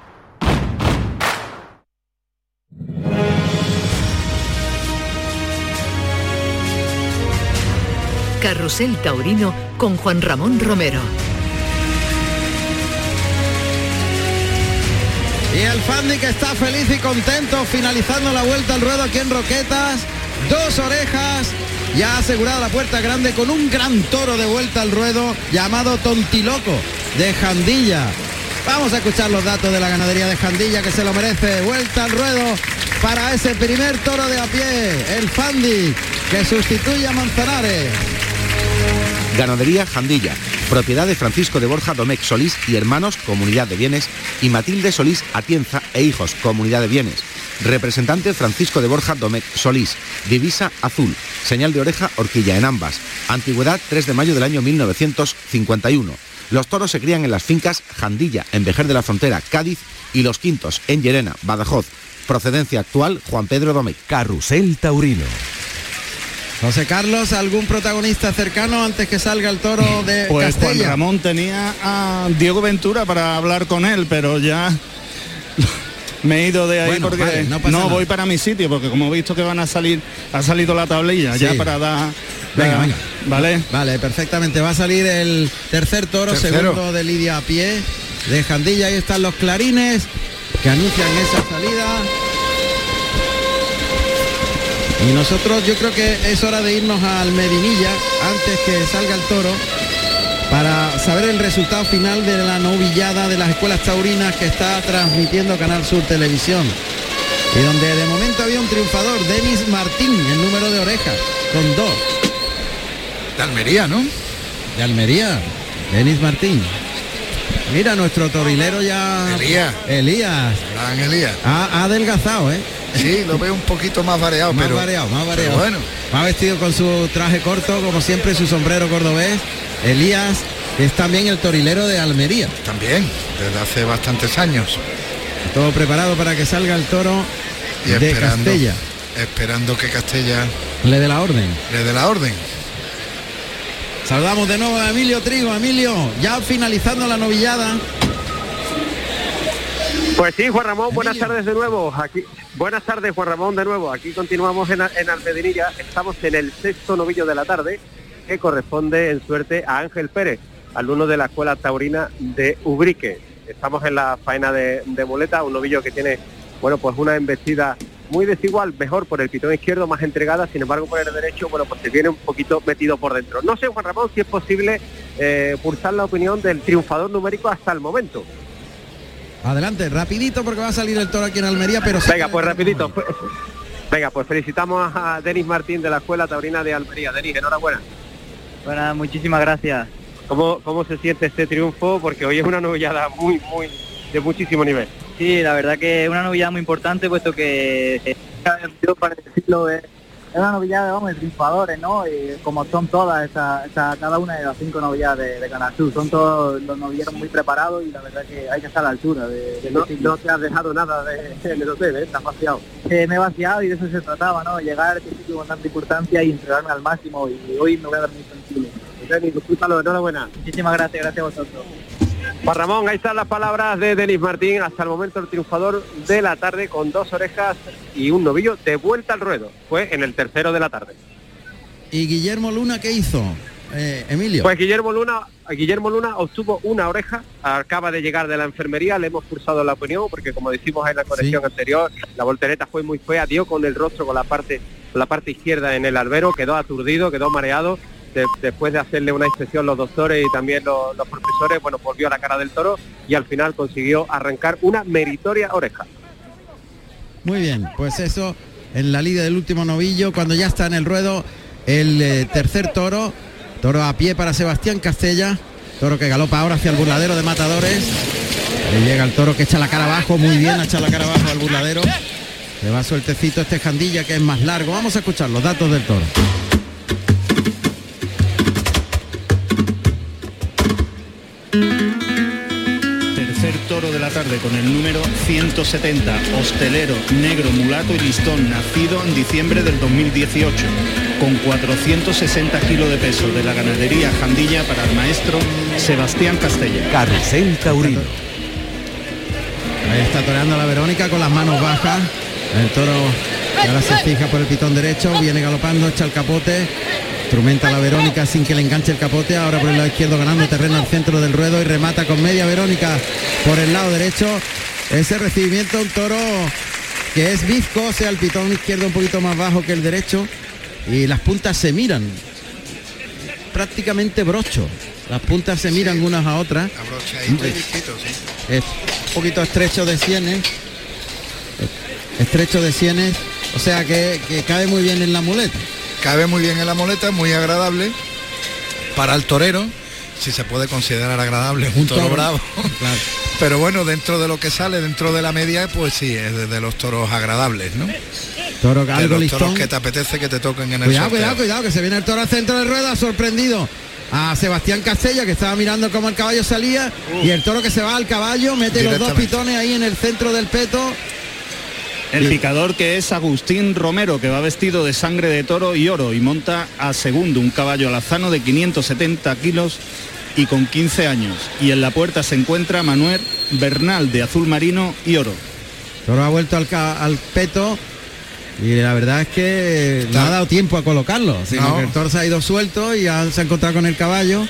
Carrusel Taurino con Juan Ramón Romero. Y el Fandi que está feliz y contento finalizando la vuelta al ruedo aquí en Roquetas. Dos orejas. Ya ha asegurado la puerta grande con un gran toro de vuelta al ruedo llamado Tontiloco de Jandilla. Vamos a escuchar los datos de la ganadería de Jandilla que se lo merece. Vuelta al ruedo para ese primer toro de a pie. El Fandi que sustituye a Manzanares. Ganadería Jandilla, propiedad de Francisco de Borja Domecq Solís y hermanos, Comunidad de Bienes, y Matilde Solís Atienza e hijos, Comunidad de Bienes. Representante Francisco de Borja Domecq Solís, divisa azul, señal de oreja horquilla en ambas. Antigüedad 3 de mayo del año 1951. Los toros se crían en las fincas Jandilla, en Vejer de la Frontera, Cádiz, y Los Quintos, en Llerena, Badajoz. Procedencia actual, Juan Pedro Domecq. Carrusel Taurino. José Carlos, ¿algún protagonista cercano antes que salga el toro de Pues Juan? Ramón tenía a Diego Ventura para hablar con él, pero ya me he ido de ahí Bueno, porque vale, no pasa no nada. voy para mi sitio, porque como he visto que van a salir, ha salido la tablilla ya para dar. Venga, venga. Vale. Vale, perfectamente. Va a salir el tercer toro, Tercero. segundo de Lidia a pie, de Jandilla. Ahí están los clarines que anuncian esa salida. Y nosotros yo creo que es hora de irnos al Medinilla antes que salga el toro para saber el resultado final de la novillada de las escuelas taurinas que está transmitiendo Canal Sur Televisión. Y donde de momento había un triunfador, Denis Martín, el número de orejas, con dos. De Almería, ¿no? De Almería, Denis Martín. Mira, nuestro torilero ya... Elías. Elías. Elías. Ha, ha adelgazado, ¿eh? Sí, lo veo un poquito más variado, Más pero... variado, más variado. bueno. Va vestido con su traje corto, como siempre, su sombrero cordobés. Elías es también el torilero de Almería. También, desde hace bastantes años. Todo preparado para que salga el toro Y de Castella. esperando que Castella Le dé la orden. le dé la orden. Saludamos de nuevo a Emilio Trigo. Emilio, ya finalizando la novillada. Pues sí, Juan Ramón, buenas tardes de nuevo. Aquí, buenas tardes, Juan Ramón, de nuevo. Aquí continuamos en, en Almedinilla. Estamos en el sexto novillo de la tarde, que corresponde en suerte a Ángel Pérez, alumno de la Escuela Taurina de Ubrique. Estamos en la faena de, de muleta, un novillo que tiene, bueno, pues una embestida muy desigual, mejor por el pitón izquierdo, más entregada, sin embargo por el derecho, bueno, pues se viene un poquito metido por dentro. No sé, Juan Ramón, si es posible eh, pulsar la opinión del triunfador numérico hasta el momento. Adelante, rapidito porque va a salir el toro aquí en Almería, pero... Venga, pues rapidito. pues- Venga, pues felicitamos a Denis Martín de la Escuela Taurina de Almería. Denis, enhorabuena. Bueno, muchísimas gracias. ¿Cómo, ¿Cómo se siente este triunfo? Porque hoy es una novillada muy, muy, de muchísimo nivel. Sí, la verdad que es una novillada muy importante, puesto que eh, para decirlo es, es una novillada vamos, de triunfadores, ¿no? Y como son todas, esa, esa- cada una de las cinco novilladas de, de Canal Sur, son todos los novilleros muy preparados y la verdad que hay que estar a la altura de, de No, no te has dejado nada de, en el hotel, ¿eh? Estás vaciado. Eh, me he vaciado y de eso se trataba, ¿no? Llegar a este sitio con tanta importancia y entregarme al máximo y hoy me voy a dar muy tranquilo. Denis, disfrútalo, enhorabuena. Muchísimas gracias, gracias a vosotros. Juan Ramón, ahí están las palabras de Denis Martín, hasta el momento el triunfador de la tarde con dos orejas y un novillo de vuelta al ruedo. Fue en el tercero de la tarde. ¿Y Guillermo Luna qué hizo? Eh, Emilio. Pues Guillermo Luna, Guillermo Luna obtuvo una oreja, acaba de llegar de la enfermería, le hemos cursado la opinión porque como decimos en la conexión anterior, la voltereta fue muy fea, dio con el rostro, con la parte la parte izquierda en el albero, quedó aturdido, quedó mareado. De- después de hacerle una inspección los doctores y también los, profesores, bueno, volvió a la cara del toro y al final consiguió arrancar una meritoria oreja. Muy bien, pues eso en la liga del último novillo, cuando ya está en el ruedo el eh, tercer toro, toro a pie para Sebastián Castella, toro que galopa ahora hacia el burladero de matadores. Le llega el toro que echa la cara abajo, muy bien, ha echado la cara abajo al burladero. Le va sueltecito este jandilla que es más largo. Vamos a escuchar los datos del toro. Tercer toro de la tarde con el número 170, hostelero, negro, mulato y listón, nacido en diciembre del 2018, con 460 kilos de peso de la ganadería Jandilla para el maestro Sebastián Castella. Carrusel Taurino. Ahí está toreando la Verónica con las manos bajas. El toro ahora se fija por el pitón derecho, viene galopando, echa el capote, instrumenta a la Verónica sin que le enganche el capote, ahora por el lado izquierdo ganando terreno al centro del ruedo y remata con media Verónica por el lado derecho. Ese recibimiento un toro que es bizco, o sea, el pitón izquierdo un poquito más bajo que el derecho y las puntas se miran. Prácticamente brocho. Las puntas se miran unas a otras. Es un poquito estrecho de sienes. Estrecho de sienes. O sea que, que cabe muy bien en la muleta. Cabe muy bien en la muleta, muy agradable para el torero, si se puede considerar agradable, un toro, bravo. Pero bueno, dentro de lo que sale, dentro de la media, pues sí, es de, de los toros agradables, ¿no? Toro De algo los toros que te apetece que te toquen en el Cuidado, sorteo. cuidado, cuidado, que se viene el toro al centro del ruedo, ha sorprendido a Sebastián Castella, que estaba mirando cómo el caballo salía, y el toro que se va al caballo, mete los dos pitones ahí en el centro del peto. El picador que es Agustín Romero, que va vestido de sangre de toro y oro y monta a segundo un caballo alazano de 570 kilos y con 15 años. Y en la puerta se encuentra Manuel Bernal de azul marino y oro. Toro ha vuelto al, peto y la verdad es que no ha dado tiempo a colocarlo, sino No. que el toro se ha ido suelto y ya se ha encontrado con el caballo.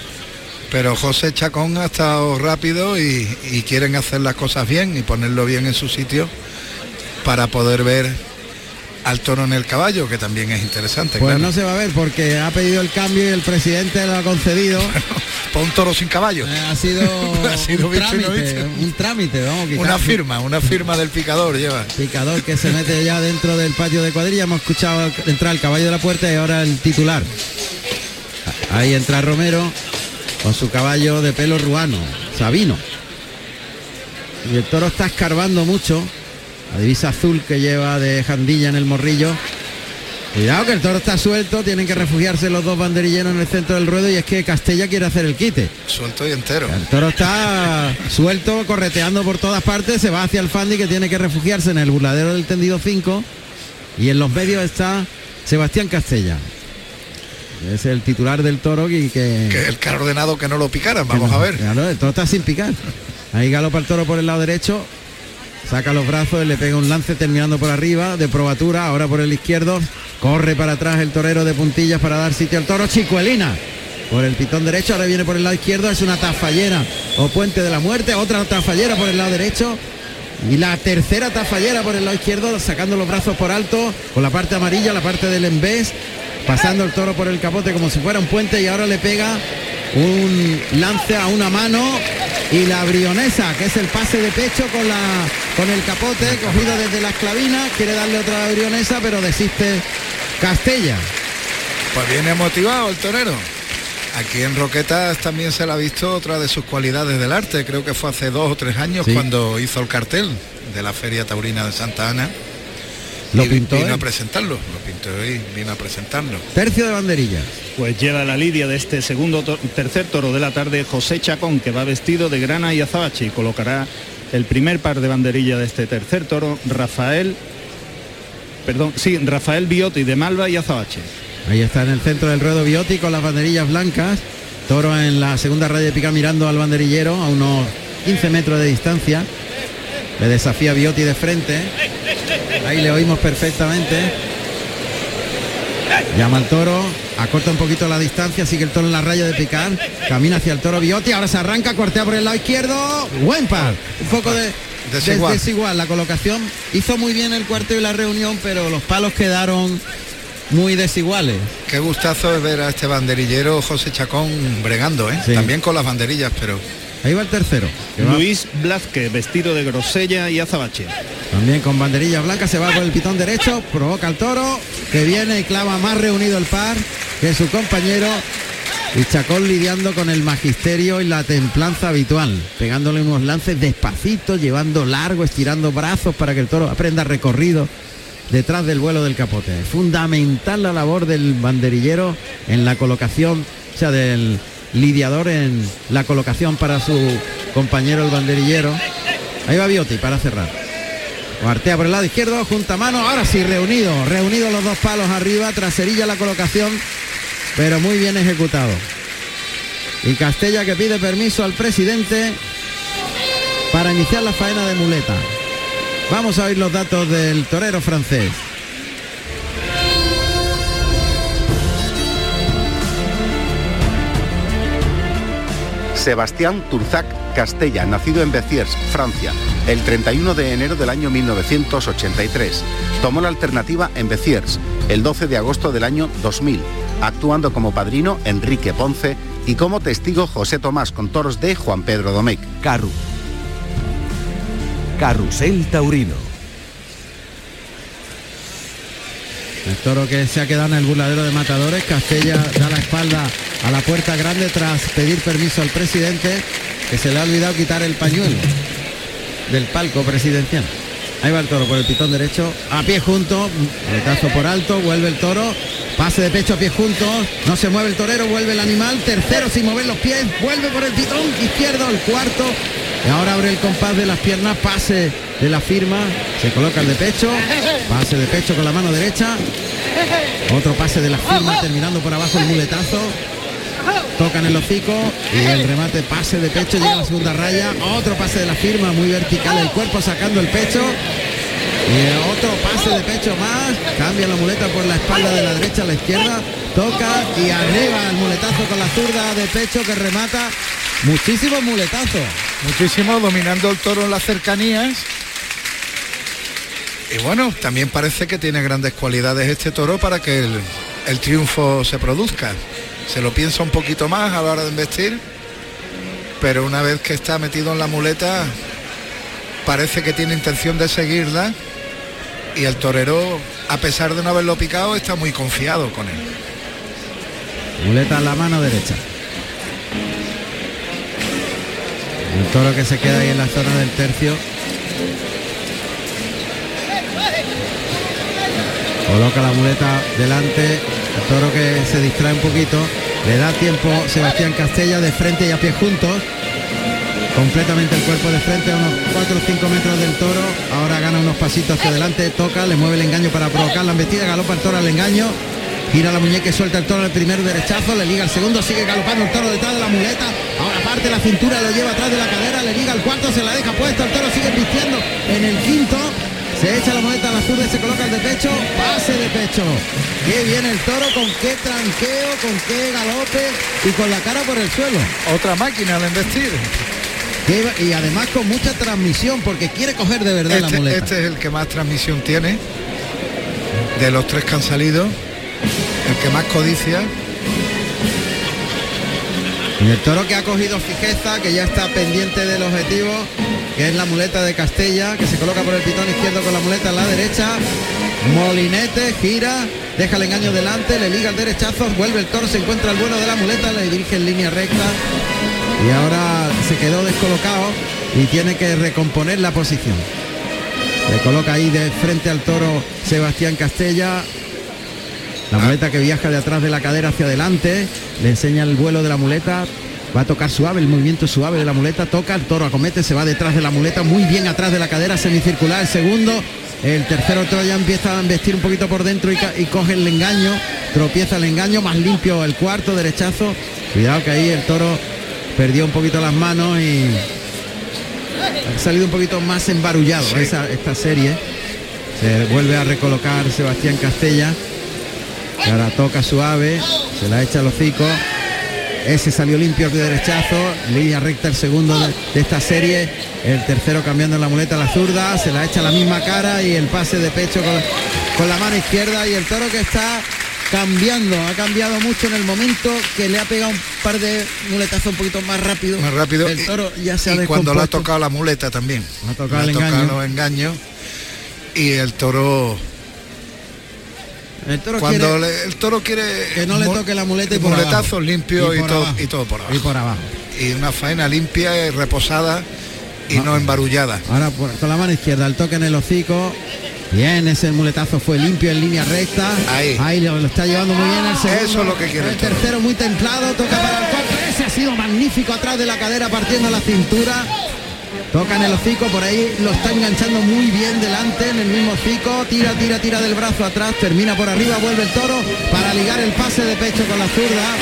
Pero José Chacón ha estado rápido y, y quieren hacer las cosas bien y ponerlo bien en su sitio para poder ver al toro en el caballo, que también es interesante. Pues claro. no se va a ver porque ha pedido el cambio y el presidente lo ha concedido. Para un toro sin caballo. Eh, ha sido, Ha sido un, no trámite, un trámite, vamos. Una firma, una firma del picador lleva. Picador que se mete ya dentro del patio de cuadrilla. Hemos escuchado entrar el caballo de la puerta y ahora el titular. Ahí entra Romero con su caballo de pelo ruano, Sabino. Y el toro está escarbando mucho. La divisa azul que lleva de jandilla en el morrillo. Cuidado que el toro está suelto, tienen que refugiarse los dos banderilleros en el centro del ruedo y es que Castella quiere hacer el quite. Suelto y entero. El toro está suelto, correteando por todas partes, se va hacia el Fandi que tiene que refugiarse en el burladero del tendido 5 y en los medios está Sebastián Castella. Es el titular del toro y que... Que el que ha ordenado que no lo picaran, vamos a ver. Claro, el toro está sin picar. Ahí galopa el toro por el lado derecho, saca los brazos, le pega un lance terminando por arriba, de probatura, ahora por el izquierdo, corre para atrás el torero de puntillas para dar sitio al toro, Chicuelina. Por el pitón derecho, ahora viene por el lado izquierdo, es una tafallera o puente de la muerte, otra tafallera por el lado derecho. Y la tercera tafallera por el lado izquierdo, sacando los brazos por alto, con la parte amarilla, la parte del embés, pasando el toro por el capote como si fuera un puente y ahora le pega un lance a una mano y la brionesa, que es el pase de pecho con la con el capote cogido desde la esclavina, quiere darle otra brionesa, pero desiste Castella. Pues viene motivado el torero. Aquí en Roquetas también se le ha visto otra de sus cualidades del arte. Creo que fue hace dos o tres años Sí. cuando hizo el cartel de la Feria Taurina de Santa Ana. Lo y pintó vino él. a presentarlo. Lo pintó y vino a presentarlo. Tercio de banderillas. Pues lleva la lidia de este segundo to- tercer toro de la tarde José Chacón, que va vestido de grana y azabache y colocará el primer par de banderilla de este tercer toro, Rafael, perdón, sí, Rafael Biotti de Malva y azabache. Ahí está en el centro del ruedo Bioti con las banderillas blancas. Toro en la segunda raya de pica mirando al banderillero a unos 15 metros de distancia. Le desafía Bioti de frente. Ahí le oímos perfectamente. Llama al toro, acorta un poquito la distancia, sigue el toro en la raya de picar, camina hacia el toro Bioti, ahora se arranca, cortea por el lado izquierdo, buen par, un poco de Desigual. des- desigual la colocación, hizo muy bien el cuarto y la reunión, pero los palos quedaron muy desiguales. Qué gustazo es ver a este banderillero José Chacón bregando, ¿eh? Sí. También con las banderillas, pero... Ahí va el tercero. que va Luis Blázquez, vestido de grosella y azabache. También con banderilla blanca se va por el pitón derecho, provoca al toro, que viene y clava más reunido el par que su compañero. Y Chacón lidiando con el magisterio y la templanza habitual, pegándole unos lances despacito, llevando largo, estirando brazos para que el toro aprenda recorrido detrás del vuelo del capote. Es fundamental la labor del banderillero en la colocación, o sea, del lidiador en la colocación para su compañero el banderillero. Ahí va Bioti para cerrar. Artea por el lado izquierdo, junta mano, ahora sí reunido, reunido los dos palos arriba, traserilla la colocación, pero muy bien ejecutado. Y Castella que pide permiso al presidente para iniciar la faena de muleta. Vamos a oír los datos del torero francés. Sebastián Turzac Castella, nacido en Béziers, Francia, el 31 de enero del año 1983. Tomó la alternativa en Béziers el 12 de agosto del año 2000, actuando como padrino Enrique Ponce y como testigo José Tomás con toros de Juan Pedro Domecq. Carru. Carrusel Taurino. El toro que se ha quedado en el burladero de matadores, Castella da la espalda a la puerta grande tras pedir permiso al presidente, que se le ha olvidado quitar el pañuelo del palco presidencial. Ahí va el toro por el pitón derecho, a pie junto, retazo por alto, vuelve el toro, pase de pecho a pie juntos, no se mueve el torero, vuelve el animal, tercero sin mover los pies, vuelve por el pitón izquierdo, el cuarto, y ahora abre el compás de las piernas, pase de la firma, se coloca el de pecho, pase de pecho con la mano derecha, otro pase de la firma terminando por abajo el muletazo, tocan el hocico y el remate pase de pecho llega a la segunda raya, otro pase de la firma muy vertical el cuerpo sacando el pecho y otro pase de pecho más, cambia la muleta por la espalda de la derecha a la izquierda, toca y arriba el muletazo con la zurda de pecho que remata, muchísimos muletazos. Muchísimo dominando el toro en las cercanías. Y bueno, también parece que tiene grandes cualidades este toro para que el, el triunfo se produzca. Se lo piensa un poquito más a la hora de investir, pero una vez que está metido en la muleta, parece que tiene intención de seguirla y el torero, a pesar de no haberlo picado, está muy confiado con él. Muleta en la mano derecha. El toro que se queda ahí en la zona del tercio. Coloca la muleta delante. El toro que se distrae un poquito. Le da tiempo Sebastián Castella de frente y a pie juntos. Completamente el cuerpo de frente a unos 4 o 5 metros del toro. Ahora gana unos pasitos hacia adelante. Toca, le mueve el engaño para provocar la embestida. Galopa el toro al engaño. Gira la muñeca suelta el toro el primer derechazo, le liga el segundo, sigue galopando el toro detrás de la muleta, ahora parte la cintura, lo lleva atrás de la cadera, le liga el cuarto, se la deja puesto, el toro sigue vistiendo en el quinto, se echa la muleta a la zurda y se coloca el de pecho, pase de pecho. Qué bien el toro, con qué tranqueo, con qué galope y con la cara por el suelo. Otra máquina al investir. Qué- y además con mucha transmisión porque quiere coger de verdad la Este, muleta. este es el que más transmisión tiene. De los tres que han salido. El que más codicia. Y el toro que ha cogido fijeza, que ya está pendiente del objetivo, que es la muleta de Castella, que se coloca por el pitón izquierdo con la muleta en la derecha. Molinete, gira, deja el engaño delante, le liga el derechazo, vuelve el toro, se encuentra el bueno de la muleta, le dirige en línea recta. Y ahora se quedó descolocado y tiene que recomponer la posición. Se coloca ahí de frente al toro Sebastián Castella, la muleta que viaja de atrás de la cadera hacia adelante, le enseña el vuelo de la muleta, va a tocar suave, el movimiento suave de la muleta, toca, el toro acomete, se va detrás de la muleta, muy bien atrás de la cadera semicircular, el segundo, el tercero toro ya empieza a vestir un poquito por dentro y, y coge el engaño, tropieza el engaño, más limpio el cuarto, derechazo, cuidado que ahí el toro perdió un poquito las manos y ha salido un poquito más embarullado esa- esta serie. Se vuelve a recolocar Sebastián Castella. ahora toca suave, se la echa al hocico. Ese salió limpio de derechazo, línea recta el segundo de, de esta serie, el tercero cambiando la muleta a la zurda, se la echa a la misma cara y el pase de pecho con, con la mano izquierda y el toro que está cambiando, ha cambiado mucho en el momento que le ha pegado un par de muletazos un poquito más rápido. Más rápido. El toro ya se ha y cuando le ha tocado la muleta también. Ha tocado Le el ha tocado engaño. los engaños. Y el toro. El toro cuando quiere le- el toro quiere que no le toque la muleta y por muletazos abajo. limpios Y todo y todo por abajo. Y por abajo. Y una faena limpia y reposada y no embarullada. Ahora por- con la mano izquierda, el toque en el hocico. Bien, ese muletazo fue limpio en línea recta. Ahí. lo, lo está llevando muy bien el segundo. Eso es lo que quiere El tercero muy templado, toca para el cuarto. Ese ha sido magnífico atrás de la cadera partiendo la cintura. Toca en el hocico, por ahí lo está enganchando muy bien delante en el mismo hocico. Tira, tira, tira del brazo atrás, termina por arriba, vuelve el toro para ligar el pase de pecho con la zurda.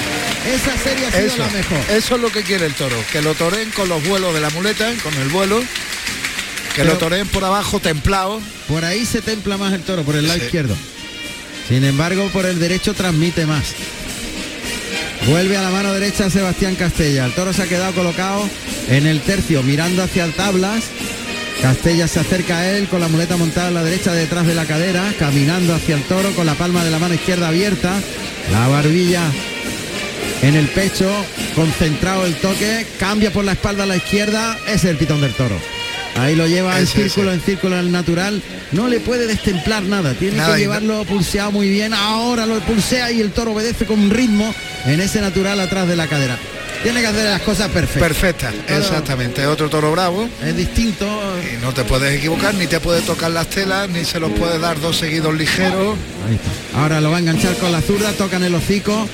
Esa serie ha sido Eso, la mejor. eso es lo que quiere el toro, que lo toreen con los vuelos de la muleta, con el vuelo, que Pero- lo toreen por abajo templado. Por ahí se templa más el toro, por el lado Sí. izquierdo. Sin embargo, por el derecho transmite más. Vuelve a la mano derecha Sebastián Castella. El toro se ha quedado colocado en el tercio, mirando hacia tablas. Castella se acerca a él con la muleta montada a la derecha detrás de la cadera, caminando hacia el toro con la palma de la mano izquierda abierta, la barbilla en el pecho, concentrado el toque, cambia por la espalda a la izquierda, es el pitón del toro. Ahí lo lleva en círculo, en círculo al natural. No le puede destemplar nada, tiene Nada, que llevarlo pulseado muy bien. Ahora lo pulsea y el toro obedece con ritmo en ese natural atrás de la cadera. Tiene que hacer las cosas perfectas. Perfecta, Toro- exactamente. Otro toro bravo. Es distinto. Y no te puedes equivocar, ni te puede tocar las telas, ni se los puede dar dos seguidos ligeros. Ahí está. Ahora lo va a enganchar con la zurda, toca en el hocico,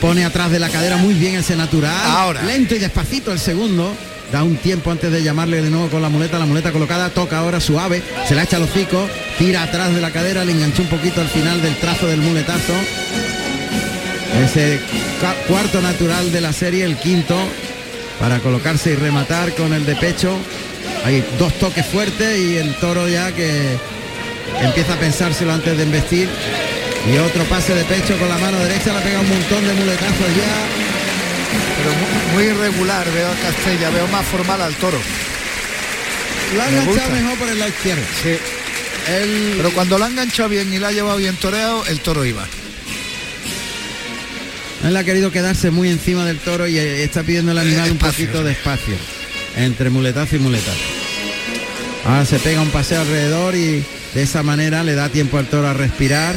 pone atrás de la cadera muy bien ese natural. Ahora. Lento y despacito el segundo. Da un tiempo antes de llamarle de nuevo con la muleta, la muleta colocada, toca ahora suave, se la echa al hocico, tira atrás de la cadera, le enganchó un poquito al final del trazo del muletazo. Ese cuarto natural de la serie, el quinto, para colocarse y rematar con el de pecho. Hay dos toques fuertes y el toro ya que empieza a pensárselo antes de embestir. Y otro pase de pecho con la mano derecha, le pega un montón de muletazos ya. Pero mu- muy irregular veo a Castella, veo más formal al toro. Lo ha enganchado mejor por el lado izquierdo. Sí. El- Pero cuando lo ha enganchado bien y lo ha llevado bien toreado, el toro iba. Él ha querido quedarse muy encima del toro y eh, está pidiendo al animal un Espacio, poquito de espacio entre muletazo y muletazo. Ahora se pega un paseo alrededor y de esa manera le da tiempo al toro a respirar.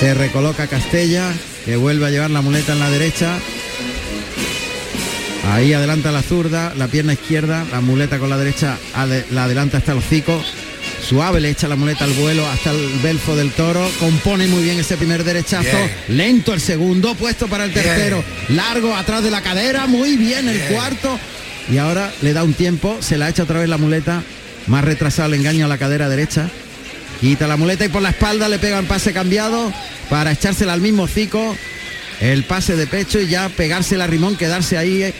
Se recoloca Castella, que vuelve a llevar la muleta en la derecha. Ahí adelanta la zurda, la pierna izquierda, la muleta con la derecha ade- la adelanta hasta el hocico. Suave le echa la muleta al vuelo hasta el belfo del toro. Compone muy bien ese primer derechazo. Bien. Lento el segundo, puesto para el Bien. tercero. Largo atrás de la cadera. Muy bien el Bien. cuarto. Y ahora le da un tiempo. Se la echa otra vez la muleta. Más retrasado el engaño a la cadera derecha. Quita la muleta y por la espalda le pega un pase cambiado para echársela al mismo hocico. El pase de pecho y ya pegársela a Rimón, quedarse ahí eh,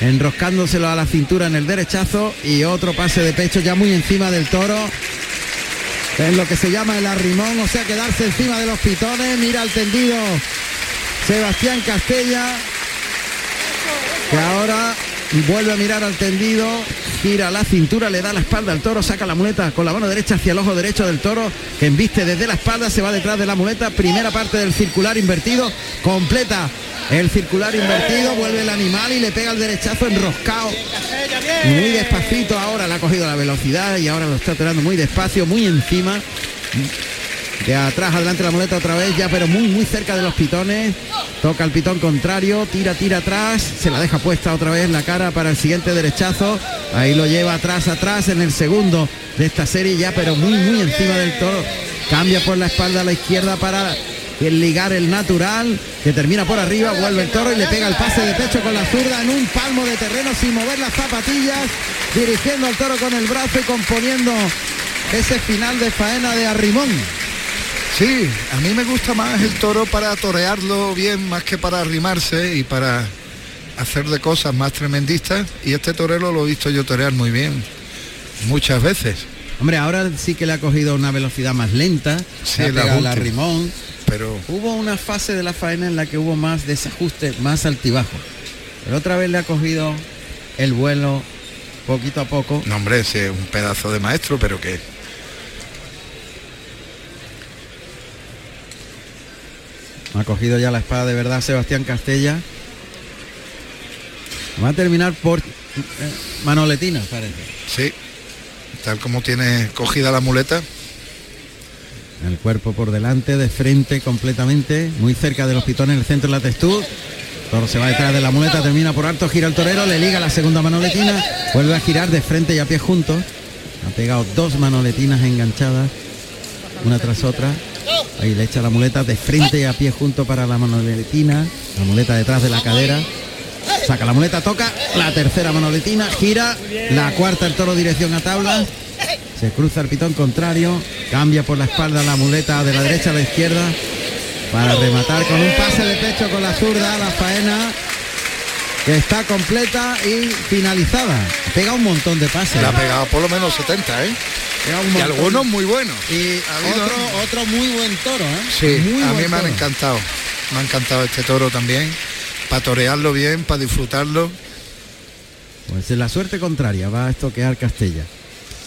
enroscándoselo a la cintura en el derechazo y otro pase de pecho ya muy encima del toro. Es lo que se llama el arrimón, o sea, quedarse encima de los pitones. Mira el tendido Sebastián Castella, que ahora vuelve a mirar al tendido, gira la cintura, le da la espalda al toro, saca la muleta con la mano derecha hacia el ojo derecho del toro, que embiste desde la espalda, se va detrás de la muleta, primera parte del circular invertido, completa el circular invertido, vuelve el animal y le pega el derechazo enroscado. Muy despacito ahora, le ha cogido la velocidad y ahora lo está tirando muy despacio, muy encima. De atrás adelante la muleta otra vez, ya pero muy muy cerca de los pitones. Toca el pitón contrario, tira, tira atrás, se la deja puesta otra vez en la cara para el siguiente derechazo. Ahí lo lleva atrás, atrás en el segundo de esta serie ya, pero muy muy encima del toro. Cambia por la espalda a la izquierda para el ligar el natural, que termina por arriba, vuelve el toro y le pega el pase de pecho con la zurda en un palmo de terreno sin mover las zapatillas, dirigiendo al toro con el brazo y componiendo ese final de faena de arrimón. Sí, a mí me gusta más el toro para torearlo bien, más que para arrimarse y para hacer de cosas más tremendistas. Y este torero lo he visto yo torear muy bien, muchas veces. Hombre, ahora sí que le ha cogido una velocidad más lenta, Sí, se ha la arrimón. Pero Hubo una fase de la faena en la que hubo más desajuste, más altibajo. Pero otra vez le ha cogido el vuelo poquito a poco. No, hombre, ese es un pedazo de maestro, pero que Ha cogido ya la espada de verdad Sebastián Castella. Va a terminar por eh, Manoletina, parece. Sí, tal como tiene cogida la muleta. El cuerpo por delante, de frente completamente, muy cerca de los pitones, en el centro de la textura. Toro se va detrás de la muleta, termina por alto, gira el torero, le liga la segunda manoletina, vuelve a girar de frente y a pie juntos. Ha pegado dos manoletinas enganchadas, una tras otra. Ahí le echa la muleta de frente y a pie junto para la manoletina. La muleta detrás de la cadera. Saca la muleta, toca la tercera manoletina, gira la cuarta el toro dirección a tabla. Se cruza el pitón contrario, cambia por la espalda la muleta de la derecha a la izquierda para rematar con un pase de pecho con la zurda, la faena que está completa y finalizada. Pega un montón de pases. Le ha pegado por lo menos 70, ¿eh? Y algunos muy buenos. Y otro, otro muy buen toro, ¿eh? Sí, Muy a mí me han toro. encantado. Me ha encantado este toro también. Para torearlo bien, para disfrutarlo. Pues en la suerte contraria va a estoquear Castella.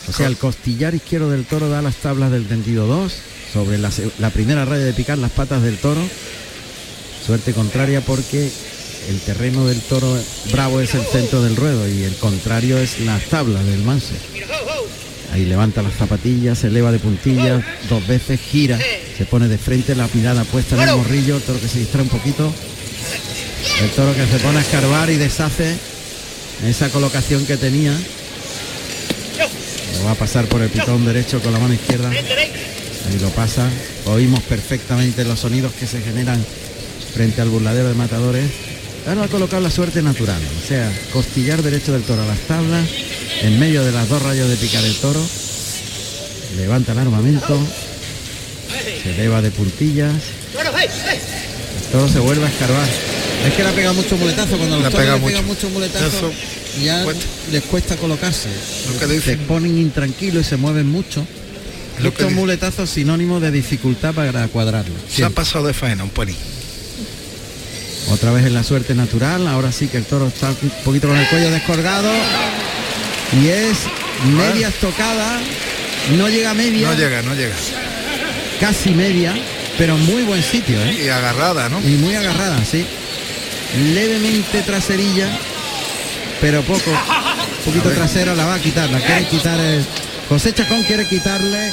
O sea, el costillar izquierdo del toro da las tablas del tendido 2 sobre la primera raya de picar las patas del toro. Suerte contraria porque el terreno del toro bravo es el centro del ruedo y el contrario es las tablas del manso. Ahí levanta las zapatillas, se eleva de puntillas, dos veces gira, se pone de frente, la mirada puesta en el morrillo, el toro que se distrae un poquito. El toro que se pone a escarbar y deshace esa colocación que tenía. Lo va a pasar por el pitón derecho con la mano izquierda. Ahí lo pasa. Oímos perfectamente los sonidos que se generan frente al burladero de matadores. Ahora va a colocar la suerte natural. O sea, costillar derecho del toro a las tablas. En medio de las dos rayas de picar el toro. Levanta el armamento. Se eleva de puntillas. El toro se vuelve a escarbar. Es que le ha pegado mucho muletazo. Cuando Le los ha toros pegado le pegan mucho. mucho muletazo, Eso ya cuesta. les cuesta colocarse. Lo que Se ponen intranquilos y se mueven mucho. Lo que Estos dicen. muletazos sinónimo de dificultad para cuadrarlo. Se ha pasado de faena un pelín. Otra vez en la suerte natural, ahora sí que el toro está un poquito con el cuello descolgado y es media estocada, no llega a media, No llega, no llega. casi media, pero muy buen sitio, ¿eh? Y agarrada, ¿no? Y muy agarrada, sí. Levemente traserilla, pero poco. Un poquito trasera la va a quitar, la quiere quitar el... José Chacón quiere quitarle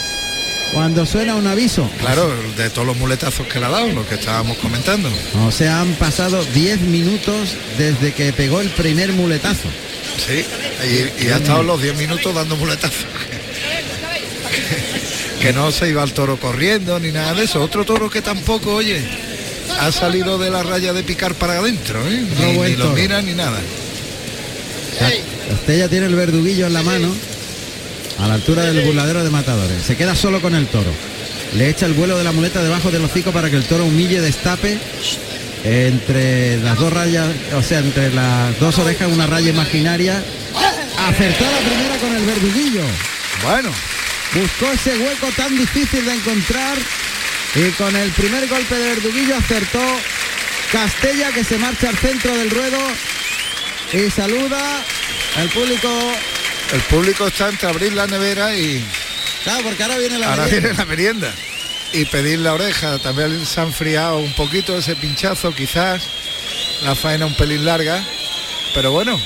cuando suena un aviso. Claro, de todos los muletazos que le ha dado, lo que estábamos comentando. O sea, han pasado 10 minutos desde que pegó el primer muletazo. Sí, y, y ha estado los 10 minutos dando muletazos. que no se iba al toro corriendo ni nada de eso. Otro toro que tampoco, oye, ha salido de la raya de picar para adentro, ¿eh? Ni, ni lo mira ni nada. Castella tiene el verduguillo en la mano a la altura del burladero de matadores. Se queda solo con el toro. Le echa el vuelo de la muleta debajo del hocico para que el toro humille, destape entre las dos rayas, o sea, entre las dos orejas una raya imaginaria. Acertó la primera con el verduguillo. Bueno. Buscó ese hueco tan difícil de encontrar y con el primer golpe de verduguillo acertó Castella que se marcha al centro del ruedo y saluda al público. El público está entre abrir la nevera y Claro, porque ahora viene la ahora merienda. viene la merienda. Y pedir la oreja. También se ha enfriado un poquito ese pinchazo, quizás. La faena un pelín larga. Pero bueno,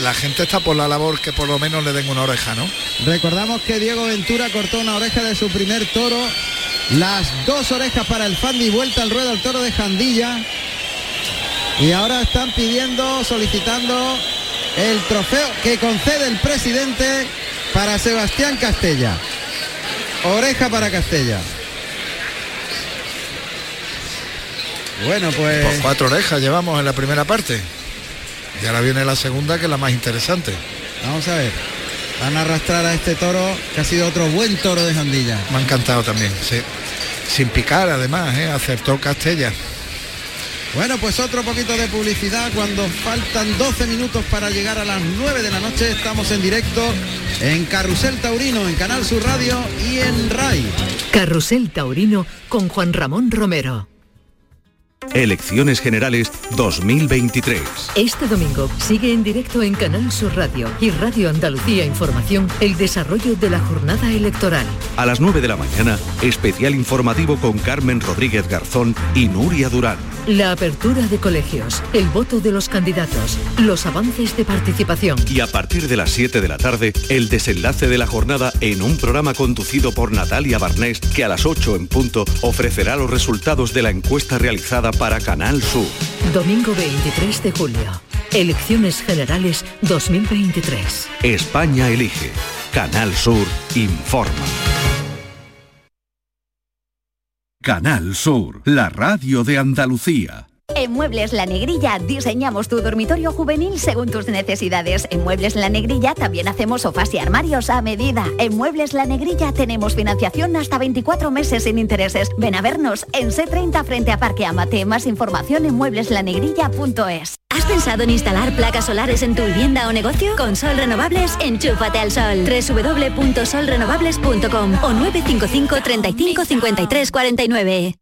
la gente está por la labor que por lo menos le den una oreja, ¿no? Recordamos que Diego Ventura cortó una oreja de su primer toro. Las dos orejas para el Fandi, vuelta al ruedo al toro de Jandilla. Y ahora están pidiendo, solicitando el trofeo que concede el presidente para Sebastián Castella. Oreja para Castella. Bueno, pues... Pues cuatro orejas llevamos en la primera parte. Y ahora viene la segunda que es la más interesante. Vamos a ver. Van a arrastrar a este toro que ha sido otro buen toro de Jandilla. Me ha encantado también, sí. Sin picar además, ¿eh? acertó Castella. Bueno, pues otro poquito de publicidad cuando faltan 12 minutos para llegar a las 9 de la noche. Estamos en directo en Carrusel Taurino, en Canal Sur Radio y en RAI. Carrusel Taurino con Juan Ramón Romero. Elecciones Generales 2023. Este domingo sigue en directo en Canal Sur Radio y Radio Andalucía Información el desarrollo de la jornada electoral. A las 9 de la mañana, especial informativo con Carmen Rodríguez Garzón y Nuria Durán. La apertura de colegios, el voto de los candidatos, los avances de participación. Y a partir de las 7 de la tarde, el desenlace de la jornada en un programa conducido por Natalia Barnés que a las 8 en punto ofrecerá los resultados de la encuesta realizada para Canal Sur. Domingo 23 de julio. Elecciones Generales 2023. España elige. Canal Sur informa. Canal Sur, la radio de Andalucía. En Muebles La Negrilla diseñamos tu dormitorio juvenil según tus necesidades. En Muebles La Negrilla también hacemos sofás y armarios a medida. En Muebles La Negrilla tenemos financiación hasta 24 meses sin intereses. Ven a vernos en C30 frente a Parque Amate. Más información en muebleslanegrilla.es. ¿Has pensado en instalar placas solares en tu vivienda o negocio? Con Sol Renovables, enchúfate al sol. www.solrenovables.com o 955 35 53 49.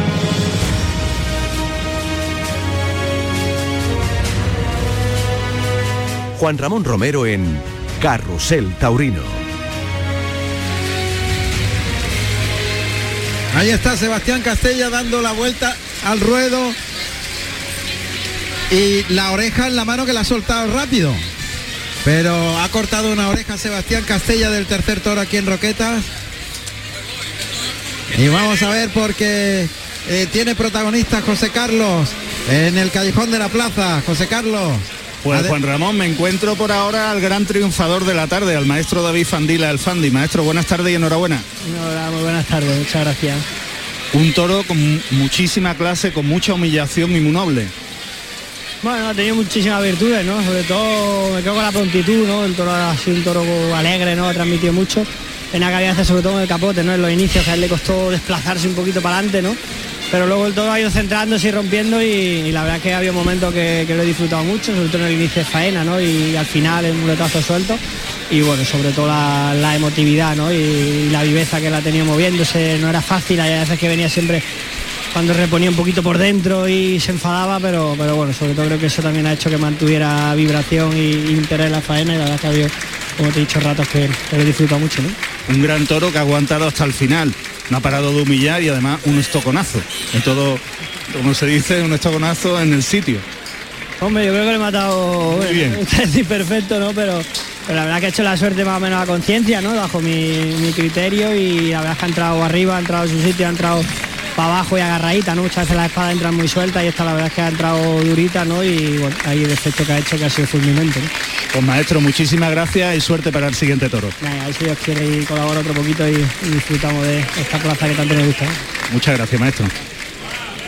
Juan Ramón Romero en Carrusel Taurino. Ahí está Sebastián Castella dando la vuelta al ruedo. Y la oreja en la mano que la ha soltado rápido. Pero ha cortado una oreja Sebastián Castella del tercer toro aquí en Roquetas. Y vamos a ver porque eh, tiene protagonista José Carlos en el callejón de la plaza. José Carlos. Pues Juan Ramón, me encuentro por ahora al gran triunfador de la tarde, al maestro David Fandila, el Fandi. Maestro, buenas tardes y enhorabuena. Hola, muy buenas tardes, muchas gracias. Un toro con muchísima clase, con mucha humillación y muy noble. Bueno, ha tenido muchísimas virtudes, ¿no? Sobre todo me quedo con la prontitud, ¿no? El toro ha sido un toro alegre, ¿no? Ha transmitido mucho. En la calidad sobre todo en el capote, ¿no? En los inicios, a él le costó desplazarse un poquito para adelante, ¿no? Pero luego el toro ha ido centrándose y rompiendo y, la verdad que había momentos que, que, lo he disfrutado mucho, sobre todo en el inicio de faena ¿no? y, al final el muletazo suelto y bueno, sobre todo la, emotividad ¿no? y, la viveza que la tenía moviéndose, no era fácil, hay veces que venía siempre cuando reponía un poquito por dentro y se enfadaba, pero, pero bueno, sobre todo creo que eso también ha hecho que mantuviera vibración y, interés en la faena y la verdad es que había, como te he dicho, ratos que, lo he disfrutado mucho. Un gran toro que ha aguantado hasta el final no ha parado de humillar y además un estoconazo. En todo, como se dice, un estoconazo en el sitio. Hombre, yo creo que le he matado Muy bien. perfecto, ¿no? Pero, pero, la verdad que ha hecho la suerte más o menos a conciencia, ¿no? Bajo mi, mi, criterio y la verdad es que ha entrado arriba, ha entrado en su sitio, ha entrado para abajo y agarradita, ¿no? Muchas veces la espada entra muy suelta y esta la verdad es que ha entrado durita, ¿no? Y bueno, ahí el efecto que ha hecho que ha sido fulminante, ¿no? Pues maestro, muchísimas gracias y suerte para el siguiente toro. Venga, a ver si Dios quiere y colabora otro poquito y, y, disfrutamos de esta plaza que tanto nos gusta. ¿eh? Muchas gracias, maestro.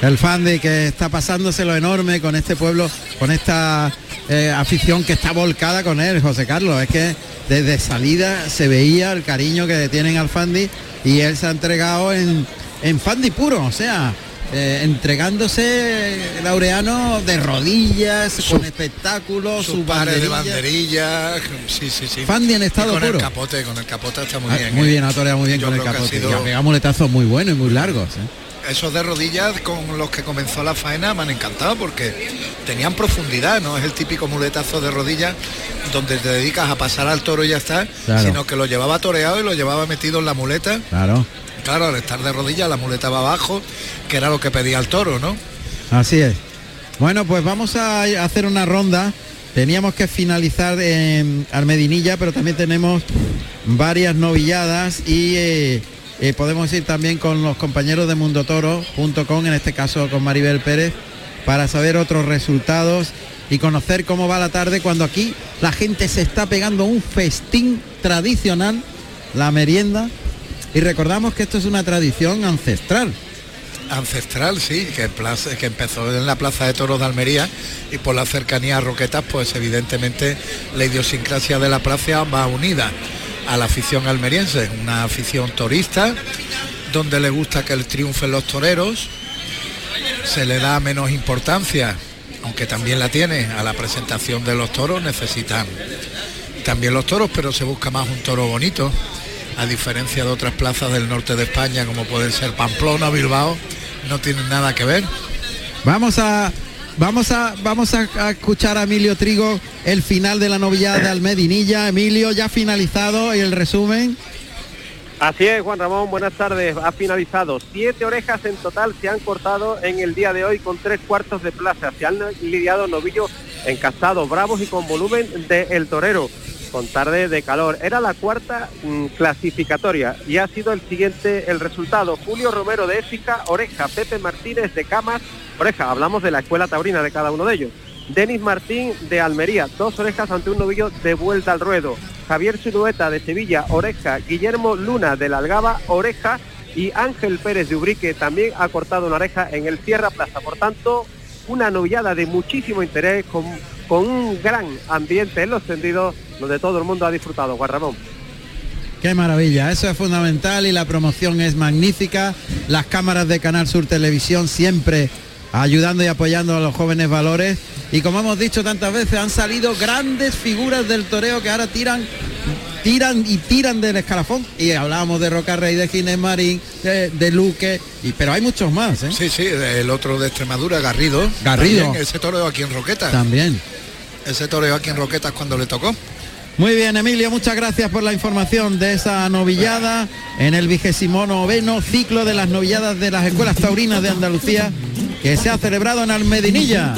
El fan de que está pasándose lo enorme con este pueblo, con esta eh, afición que está volcada con él, José Carlos. Es que desde salida se veía el cariño que tienen al Fandi y él se ha entregado en, en Fandi puro, o sea, eh, entregándose Laureano de rodillas, su, con espectáculos, su, su pares de banderillas, sí, sí, sí. Fandi en estado y con puro. el capote, con el capote está muy ah, bien. Muy ¿eh? bien, ha toreado muy bien Yo con el capote. sido- Y muletazos muy buenos y muy largos. ¿eh? Esos de rodillas con los que comenzó la faena me han encantado porque tenían profundidad, no es el típico muletazo de rodillas donde te dedicas a pasar al toro y ya está, Claro. sino que lo llevaba toreado y lo llevaba metido en la muleta. Claro. Claro, al estar de rodillas la muleta va abajo, que era lo que pedía el toro, ¿no? Así es. Bueno, pues vamos a hacer una ronda. Teníamos que finalizar en Almedinilla, pero también tenemos varias novilladas y eh, eh, podemos ir también con los compañeros de mundotoro.com, en este caso con Maribel Pérez, para saber otros resultados y conocer cómo va la tarde cuando aquí la gente se está pegando un festín tradicional, la merienda. Y recordamos que esto es una tradición ancestral. ancestral, sí, que, que empezó en la Plaza de Toros de Almería y por la cercanía a Roquetas, pues evidentemente la idiosincrasia de la plaza va unida a la afición almeriense, una afición torista, donde le gusta que el triunfen los toreros, se le da menos importancia, aunque también la tiene, a la presentación de los toros, necesitan también los toros, pero se busca más un toro bonito, a diferencia de otras plazas del norte de España, como pueden ser Pamplona, Bilbao, no tienen nada que ver. Vamos a vamos a vamos a, a escuchar a Emilio Trigo el final de la novillada de Almedinilla. Emilio ya finalizado y el resumen. Así es, Juan Ramón, buenas tardes. Ha finalizado. Siete orejas en total se han cortado en el día de hoy con tres cuartos de plaza. Se han lidiado novillos encastados, bravos y con volumen de El Torero, con tarde de calor. Era la cuarta mm, clasificatoria y ha sido el siguiente el resultado. Julio Romero de Éfica, oreja. Pepe Martínez de Camas, oreja. Hablamos de la escuela taurina de cada uno de ellos. Denis Martín de Almería, dos orejas ante un novillo de vuelta al ruedo. Javier Silueta de Sevilla, oreja. Guillermo Luna de la Algaba, oreja. Y Ángel Pérez de Ubrique también ha cortado una oreja en el Sierra Plaza. Por tanto, una novillada de muchísimo interés, con, con un gran ambiente en los tendidos, donde todo el mundo ha disfrutado. Juan Ramón. Qué maravilla, eso es fundamental y la promoción es magnífica. Las cámaras de Canal Sur Televisión siempre ayudando y apoyando a los jóvenes valores. Y como hemos dicho tantas veces, han salido grandes figuras del toreo que ahora tiran, tiran y tiran del escalafón. Y hablábamos de Roca Rey, de Ginés Marín, de, de Luque, y, pero hay muchos más. ¿eh? Sí, sí, el otro de Extremadura, Garrido. Garrido. También, ese toreo aquí en Roquetas. También. Ese toreo aquí en Roquetas cuando le tocó. Muy bien, Emilio, muchas gracias por la información de esa novillada en el vigésimo noveno ciclo de las novilladas de las escuelas taurinas de Andalucía que se ha celebrado en Almedinilla.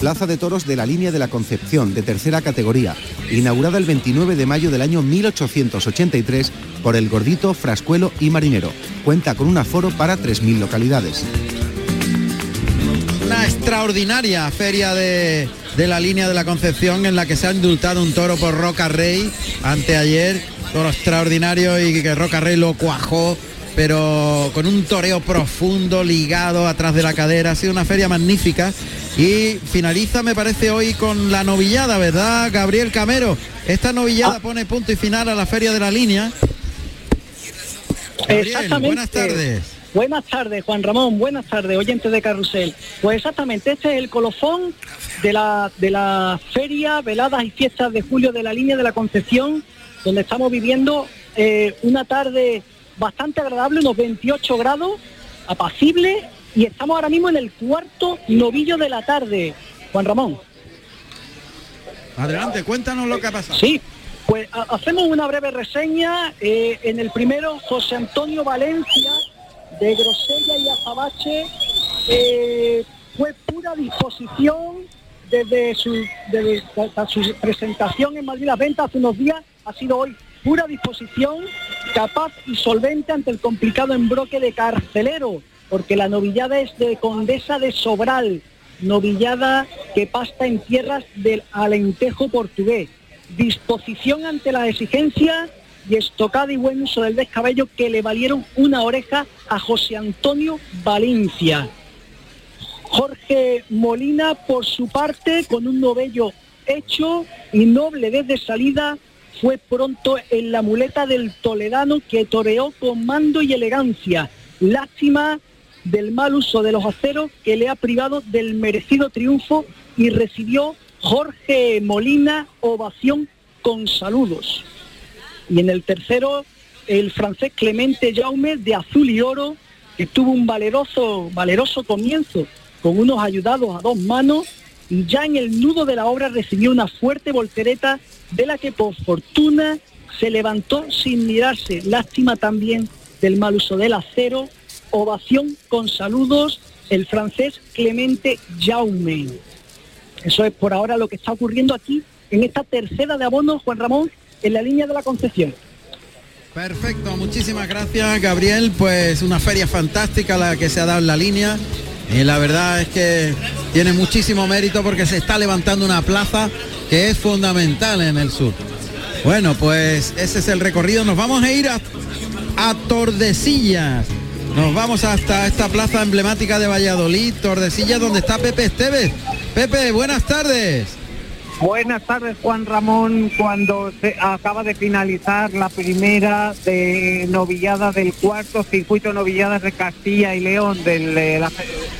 Plaza de Toros de la Línea de la Concepción, de tercera categoría, inaugurada el 29 de mayo del año 1883 por el Gordito, Frascuelo y Marinero. Cuenta con un aforo para 3.000 localidades. Una extraordinaria feria de, de la línea de la Concepción en la que se ha indultado un toro por Roca Rey anteayer, toro extraordinario y que Roca Rey lo cuajó pero con un toreo profundo ligado atrás de la cadera. Ha sido una feria magnífica y finaliza, me parece, hoy con la novillada, ¿verdad, Gabriel Camero? Esta novillada pone punto y final a la feria de la línea. Gabriel, Exactamente. buenas tardes. Buenas tardes, Juan Ramón. Buenas tardes, oyentes de Carrusel. Pues exactamente, este es el colofón de la, de la feria, veladas y fiestas de julio de la línea de la Concepción, donde estamos viviendo eh, una tarde bastante agradable, unos 28 grados, apacible, y estamos ahora mismo en el cuarto novillo de la tarde. Juan Ramón. Adelante, cuéntanos lo que ha pasado. Sí, pues ha- hacemos una breve reseña. eh, en el primero, José Antonio Valencia, de Grosella y Azabache, eh, fue pura disposición desde su, desde su presentación en Madrid Las Ventas hace unos días, ha sido hoy pura disposición, capaz y solvente ante el complicado embroque de carcelero, porque la novillada es de Condesa de Sobral, novillada que pasta en tierras del Alentejo portugués. Disposición ante las exigencias y estocada y buen uso del descabello que le valieron una oreja a José Antonio Valencia. Jorge Molina, por su parte, con un novello hecho y noble desde salida, fue pronto en la muleta del Toledano que toreó con mando y elegancia. Lástima del mal uso de los aceros que le ha privado del merecido triunfo y recibió Jorge Molina ovación con saludos. Y en el tercero, el francés Clemente Jaume de azul y oro, que tuvo un valeroso, valeroso comienzo con unos ayudados a dos manos y ya en el nudo de la obra recibió una fuerte voltereta de la que por fortuna se levantó sin mirarse. Lástima también del mal uso del acero. Ovación con saludos el francés Clemente Jaume. Eso es por ahora lo que está ocurriendo aquí en esta tercera de abonos, Juan Ramón, en la línea de la Concepción. Perfecto, muchísimas gracias Gabriel, pues una feria fantástica la que se ha dado en la línea y la verdad es que tiene muchísimo mérito porque se está levantando una plaza que es fundamental en el sur. Bueno, pues ese es el recorrido, nos vamos a ir a- a Tordesillas. Nos vamos hasta esta plaza emblemática de Valladolid, Tordesillas, donde está Pepe Esteves. Pepe, buenas tardes. Buenas tardes, Juan Ramón. Cuando se acaba de finalizar la primera de novillada del cuarto circuito novilladas de Castilla y León del, de, la,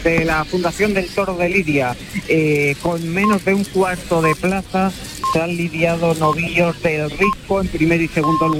de la Fundación del Toro de Lidia, eh, con menos de un cuarto de plaza se han lidiado novillos del Risco en primer y segundo lugar.